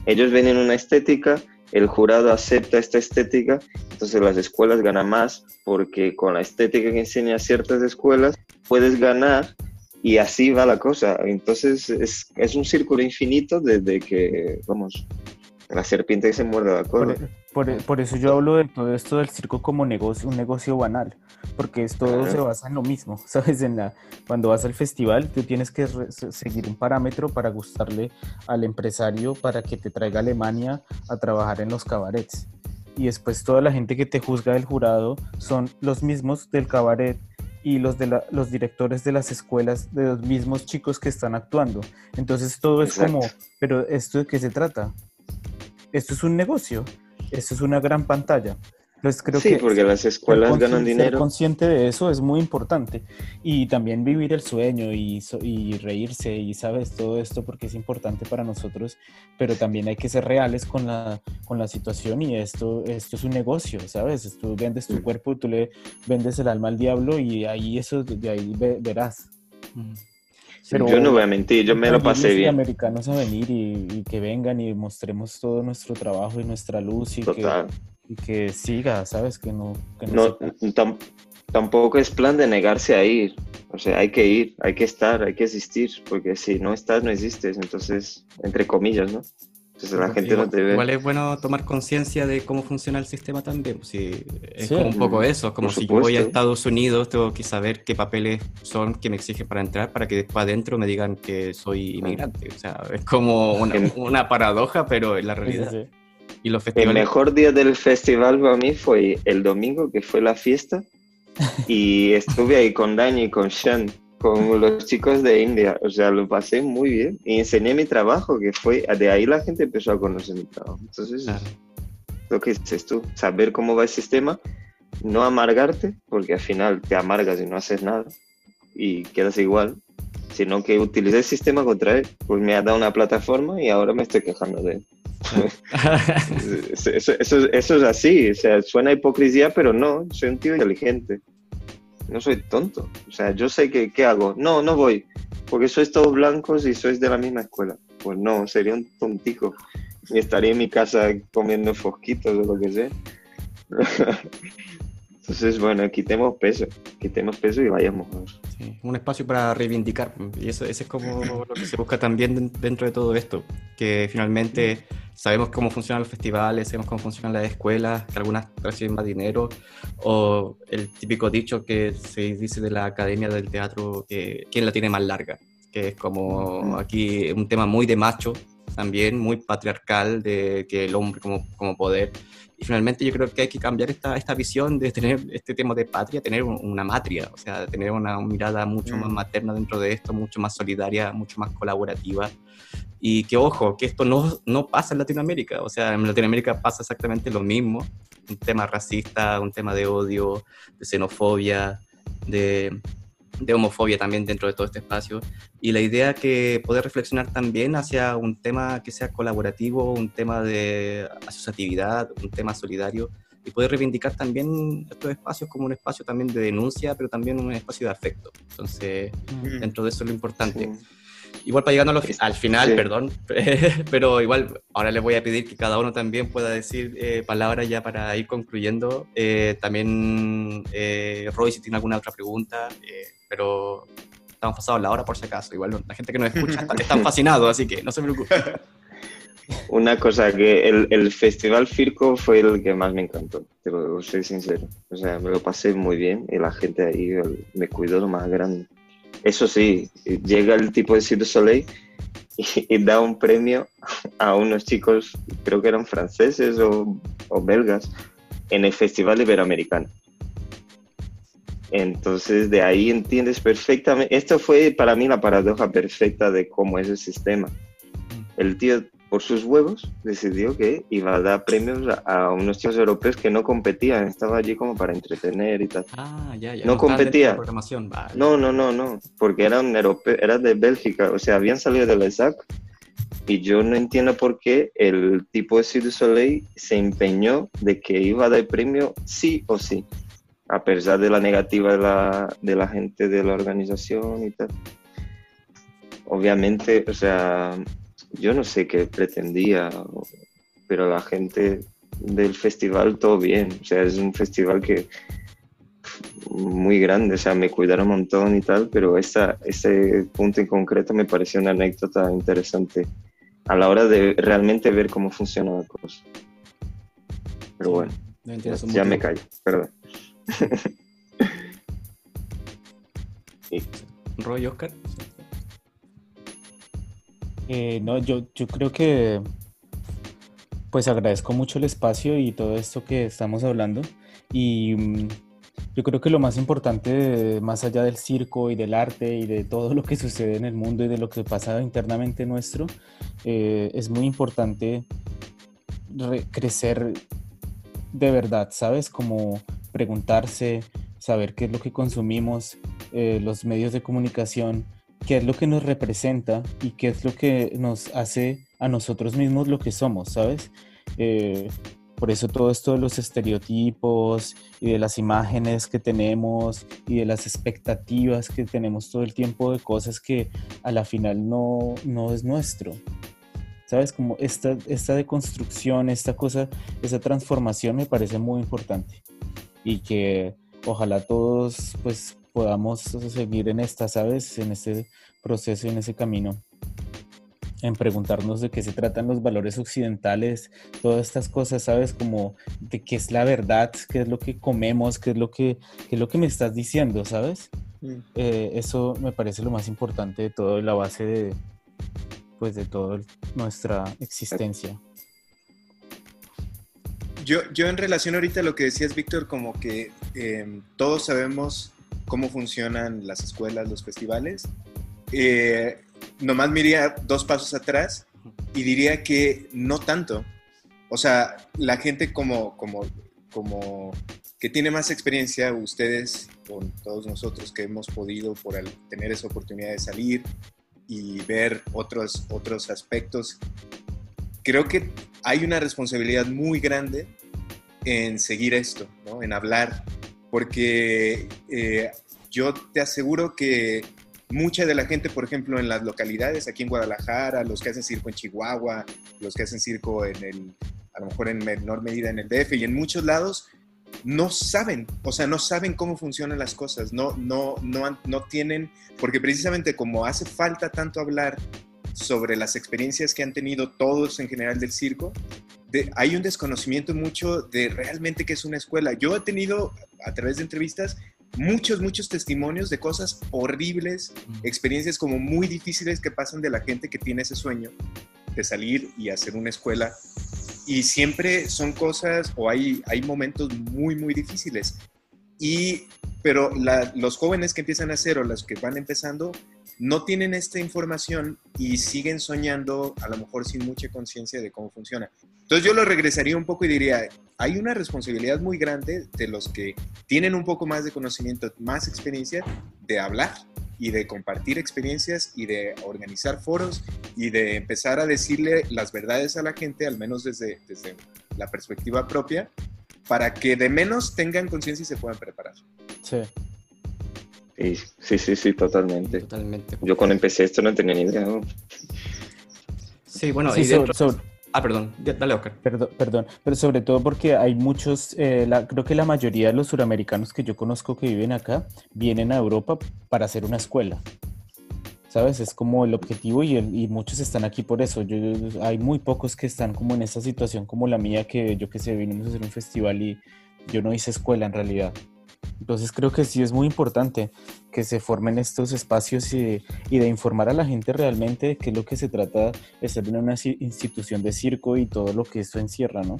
Ellos ven en una estética el jurado acepta esta estética, entonces las escuelas ganan más porque con la estética que enseña ciertas escuelas puedes ganar y así va la cosa. Entonces es, es un círculo infinito desde que, vamos, la serpiente que se muerde la cola. Por, eso yo hablo de todo esto del circo como negocio, un negocio banal, porque todo se basa en lo mismo, <laughs> ¿sabes? En la, cuando vas al festival, tú tienes que seguir un parámetro para gustarle al empresario para que te traiga a Alemania a trabajar en los cabarets. Y después toda la gente que te juzga del jurado son los mismos del cabaret y los, de los directores de las escuelas de los mismos chicos que están actuando. Entonces todo es como, pero ¿esto de qué se trata? Esto es un negocio eso es una gran pantalla. Entonces creo sí, porque las escuelas ganan dinero. Ser consciente de eso es muy importante. Y también vivir el sueño y, y, reírse y sabes todo esto porque es importante para nosotros, pero también hay que ser reales con la, con la situación y esto, esto es un negocio, ¿sabes? Tú vendes tu mm. cuerpo, tú le vendes el alma al diablo y ahí eso, de ahí verás. Mm. Pero yo no voy a mentir, yo me lo pasé bien. americanos a venir y, que vengan y mostremos todo nuestro trabajo y nuestra luz y, que, y que, siga, ¿sabes? Que no. no, tampoco es plan de negarse a ir. O sea, hay que ir, hay que estar, hay que existir, porque si no estás, no existes. Entonces, entre comillas, ¿no? La gente igual, no Igual es bueno tomar conciencia de cómo funciona el sistema también. Pues, si es como un poco eso, como si yo voy a Estados Unidos, tengo que saber qué papeles son que me exigen para entrar, para que después adentro me digan que soy inmigrante. O sea, es como una, una paradoja, pero en la realidad. y los festivales... El mejor día del festival para mí fue el domingo, que fue la fiesta, <laughs> y estuve ahí con Dani y con Sean con los chicos de India. O sea, lo pasé muy bien y enseñé mi trabajo, que fue, de ahí la gente empezó a conocer mi trabajo. Entonces, lo que es tú, saber cómo va el sistema, no amargarte, porque al final te amargas y no haces nada y quedas igual, sino que utilicé el sistema contra él, pues me ha dado una plataforma y ahora me estoy quejando de él. <laughs> eso, eso, eso, es así, o sea, suena hipocresía, pero no, soy un tío inteligente no soy tonto. O sea, yo sé que, ¿qué hago? No, no voy, porque sois todos blancos y sois de la misma escuela. Pues no, sería un tontico. Y estaría en mi casa comiendo fosquitos o lo que sea. <laughs> Entonces, bueno, quitemos peso, quitemos peso y vayamos. Sí, un espacio para reivindicar. Y eso, ese es como lo que se busca también dentro de todo esto, que finalmente sabemos cómo funcionan los festivales, sabemos cómo funcionan las escuelas, que algunas reciben más dinero, o el típico dicho que se dice de la Academia del Teatro, que quién la tiene más larga, que es como aquí un tema muy de macho, también muy patriarcal, de que el hombre como, como poder y finalmente yo creo que hay que cambiar esta, esta visión de tener este tema de patria, tener una matria, o sea, tener una mirada mucho más mm. materna dentro de esto, mucho más solidaria, mucho más colaborativa. Y que ojo, que esto no, no pasa en Latinoamérica, o sea, en Latinoamérica pasa exactamente lo mismo, un tema racista, un tema de odio, de xenofobia, de, de homofobia también dentro de todo este espacio. Y la idea que poder reflexionar también hacia un tema que sea colaborativo, un tema de asociatividad, un tema solidario, y poder reivindicar también estos espacios como un espacio también de denuncia, pero también un espacio de afecto. Entonces, mm. dentro de eso es lo importante. Igual para llegando al final, perdón, <laughs> pero igual ahora les voy a pedir que cada uno también pueda decir eh, palabras ya para ir concluyendo. Eh, también, eh, Roy, si tiene alguna otra pregunta, eh, pero estamos pasados la hora por si acaso. Igual la gente que nos escucha está, están <laughs> fascinados, así que no se preocupen. <laughs> Una cosa, que el, el, Festival Firco fue el que más me encantó, te lo soy sincero. O sea, me lo pasé muy bien y la gente ahí me cuidó lo más grande. Eso sí, llega el tipo de Cirque Soleil y, da un premio a unos chicos, creo que eran franceses o, o belgas, en el Festival Iberoamericano. Entonces, de ahí entiendes perfectamente. Esto fue para mí la paradoja perfecta de cómo es el sistema. El tío, por sus huevos, decidió que iba a dar premios a, unos chicos europeos que no competían. Estaba allí como para entretener y tal. Ah, ya, ya. No, competía. No, no, no, no. Porque eran europeos, eran de Bélgica. O sea, habían salido del ESAC. Y yo no entiendo por qué el tipo de Cirque du Soleil se empeñó de que iba a dar premio sí o sí a pesar de la negativa de la, de la gente de la organización y tal. Obviamente, o sea, yo no sé qué pretendía, pero la gente del festival todo bien, o sea, es un festival que muy grande, o sea, me cuidaron un montón y tal, pero esa, ese punto en concreto me pareció una anécdota interesante a la hora de realmente ver cómo funciona la cosa. Pero bueno, ya me callo, perdón. <laughs> Roy Oscar. Eh, no, yo, yo creo que pues agradezco mucho el espacio y todo esto que estamos hablando. Y mm, yo creo que lo más importante, más allá del circo y del arte y de todo lo que sucede en el mundo y de lo que pasa internamente nuestro, eh, es muy importante crecer de verdad, ¿sabes? Como preguntarse, saber qué es lo que consumimos, eh, los medios de comunicación, qué es lo que nos representa y qué es lo que nos hace a nosotros mismos lo que somos, ¿sabes? Eh, por eso todo esto de los estereotipos y de las imágenes que tenemos y de las expectativas que tenemos todo el tiempo de cosas que a la final no, no es nuestro. ¿Sabes? Como esta, esta deconstrucción, esta cosa, esa transformación me parece muy importante y que ojalá todos pues podamos seguir en esta, ¿sabes? En este proceso en ese camino. En preguntarnos de qué se tratan los valores occidentales, todas estas cosas, ¿sabes? Como de qué es la verdad, qué es lo que comemos, qué es lo que, qué es lo que me estás diciendo, ¿sabes? Mm. Eh, eso me parece lo más importante de todo, la base de, pues, de toda nuestra existencia. Yo, yo en relación ahorita a lo que decías, Víctor, como que em, todos sabemos cómo funcionan las escuelas, los festivales. Eh, nomás me iría dos pasos atrás y diría que no tanto. O sea, la gente como, como, como que tiene más experiencia, ustedes con todos nosotros que hemos podido por tener esa oportunidad de salir y ver otros, otros aspectos creo que hay una responsabilidad muy grande en seguir esto, ¿no? en hablar, porque eh, yo te aseguro que mucha de la gente, por ejemplo, en las localidades, aquí en Guadalajara, los que hacen circo en Chihuahua, los que hacen circo en el, a lo mejor en menor medida en el DF y en muchos lados, no saben, o sea, no saben cómo funcionan las cosas, no, no, no, no tienen, porque precisamente como hace falta tanto hablar sobre las experiencias que han tenido todos en general del circo, hay un desconocimiento mucho de realmente qué es una escuela. Yo he tenido a través de entrevistas muchos, muchos testimonios de cosas horribles, experiencias como muy difíciles que pasan de la gente que tiene ese sueño de salir y hacer una escuela. Y siempre son cosas o hay, hay momentos muy, muy difíciles. Y, pero los jóvenes que empiezan a hacer o los que van empezando no tienen esta información y siguen soñando, a lo mejor sin mucha conciencia de cómo funciona. Entonces yo lo regresaría un poco y diría, hay una responsabilidad muy grande de los que tienen un poco más de conocimiento, más experiencia, de hablar y de compartir experiencias y de organizar foros y de empezar a decirle las verdades a la gente, al menos desde, desde la perspectiva propia, para que de menos tengan conciencia y se puedan preparar. Sí. Sí, sí, sí, totalmente. Totalmente. Yo cuando empecé esto no tenía ni idea. Sí, bueno, y dentro... Ah, perdón, dale, Oscar. Perdón, perdón, pero sobre todo porque hay muchos, eh, creo que la mayoría de los suramericanos que yo conozco que viven acá vienen a Europa para hacer una escuela. ¿Sabes? Es como el objetivo y, y muchos están aquí por eso. Yo, hay muy pocos que están como en esa situación como la mía, que yo que sé, vinimos a hacer un festival y yo no hice escuela en realidad. Entonces creo que sí es muy importante que se formen estos espacios y, de informar a la gente realmente de qué es lo que se trata de ser una institución de circo y todo lo que esto encierra, ¿no?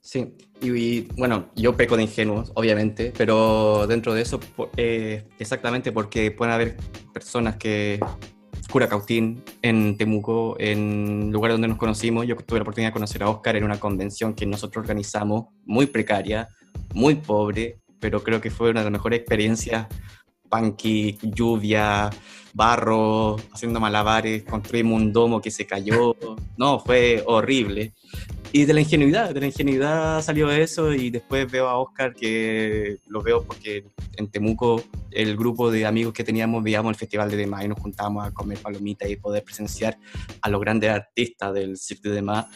Sí, y, bueno, yo peco de ingenuos, obviamente, pero dentro de eso, eh, exactamente porque pueden haber personas que Curacautín, en Temuco, en lugares donde nos conocimos. Yo tuve la oportunidad de conocer a Oscar en una convención que nosotros organizamos, muy precaria, muy pobre, pero creo que fue una de las mejores experiencias. Punky, lluvia, barro, haciendo malabares, construimos un domo que se cayó. No, fue horrible. Y de la ingenuidad, de la ingenuidad salió eso y después veo a Oscar que lo veo porque en Temuco el grupo de amigos que teníamos veíamos el Festival de Demás y nos juntábamos a comer palomitas y poder presenciar a los grandes artistas del Cirque de Demás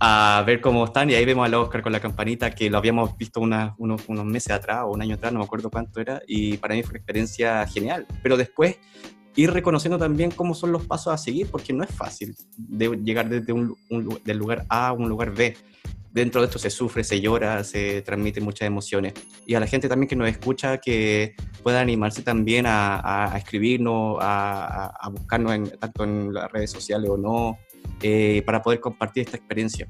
a ver cómo están y ahí vemos a Oscar con la campanita que lo habíamos visto unos, unos meses atrás o un año atrás, no me acuerdo cuánto era, y para mí fue una experiencia genial. Pero después ir reconociendo también cómo son los pasos a seguir, porque no es fácil de llegar desde un, del lugar A a un lugar B. Dentro de esto se sufre, se llora, se transmiten muchas emociones. Y a la gente también que nos escucha, que pueda animarse también a, a escribirnos, a, a, buscarnos tanto en las redes sociales o no, eh, para poder compartir esta experiencia.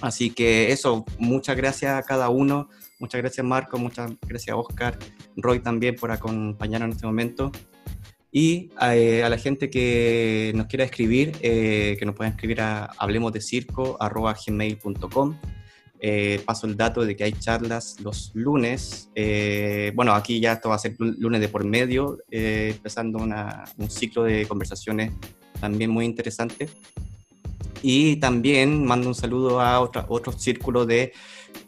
Así que eso, muchas gracias a cada uno, muchas gracias Marco, muchas gracias Oscar, Roy también por acompañarnos en este momento. Y eh, a la gente que nos quiera escribir, eh, que nos pueda escribir a hablemosdecirco.gmail.com. Eh, paso el dato de que hay charlas los lunes. bueno, aquí ya esto va a ser lunes de por medio, empezando un ciclo de conversaciones también muy interesante. Y también mando un saludo a otra, otro círculo de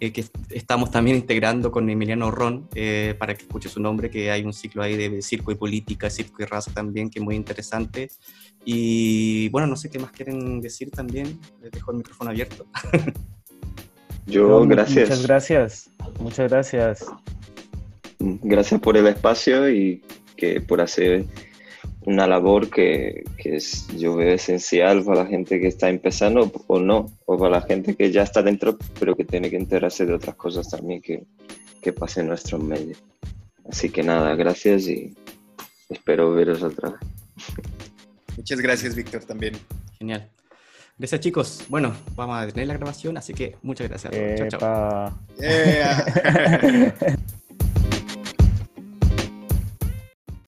eh, que estamos también integrando con Emiliano Ron, eh, para que escuche su nombre, que hay un ciclo ahí de circo y política, circo y raza también, que es muy interesante. Y bueno, no sé qué más quieren decir también, les dejo el micrófono abierto. <laughs> Yo, gracias. Muchas gracias, muchas gracias. Gracias por el espacio y que por hacer una labor que, que, es, yo veo esencial para la gente que está empezando o no, o para la gente que ya está dentro, pero que tiene que enterarse de otras cosas también que, que pasen en nuestros medios. Así que nada, gracias y espero veros otra vez. Muchas gracias, Víctor, también. Genial. Gracias, chicos. Bueno, vamos a detener la grabación, así que muchas gracias. Chao, chao. <laughs>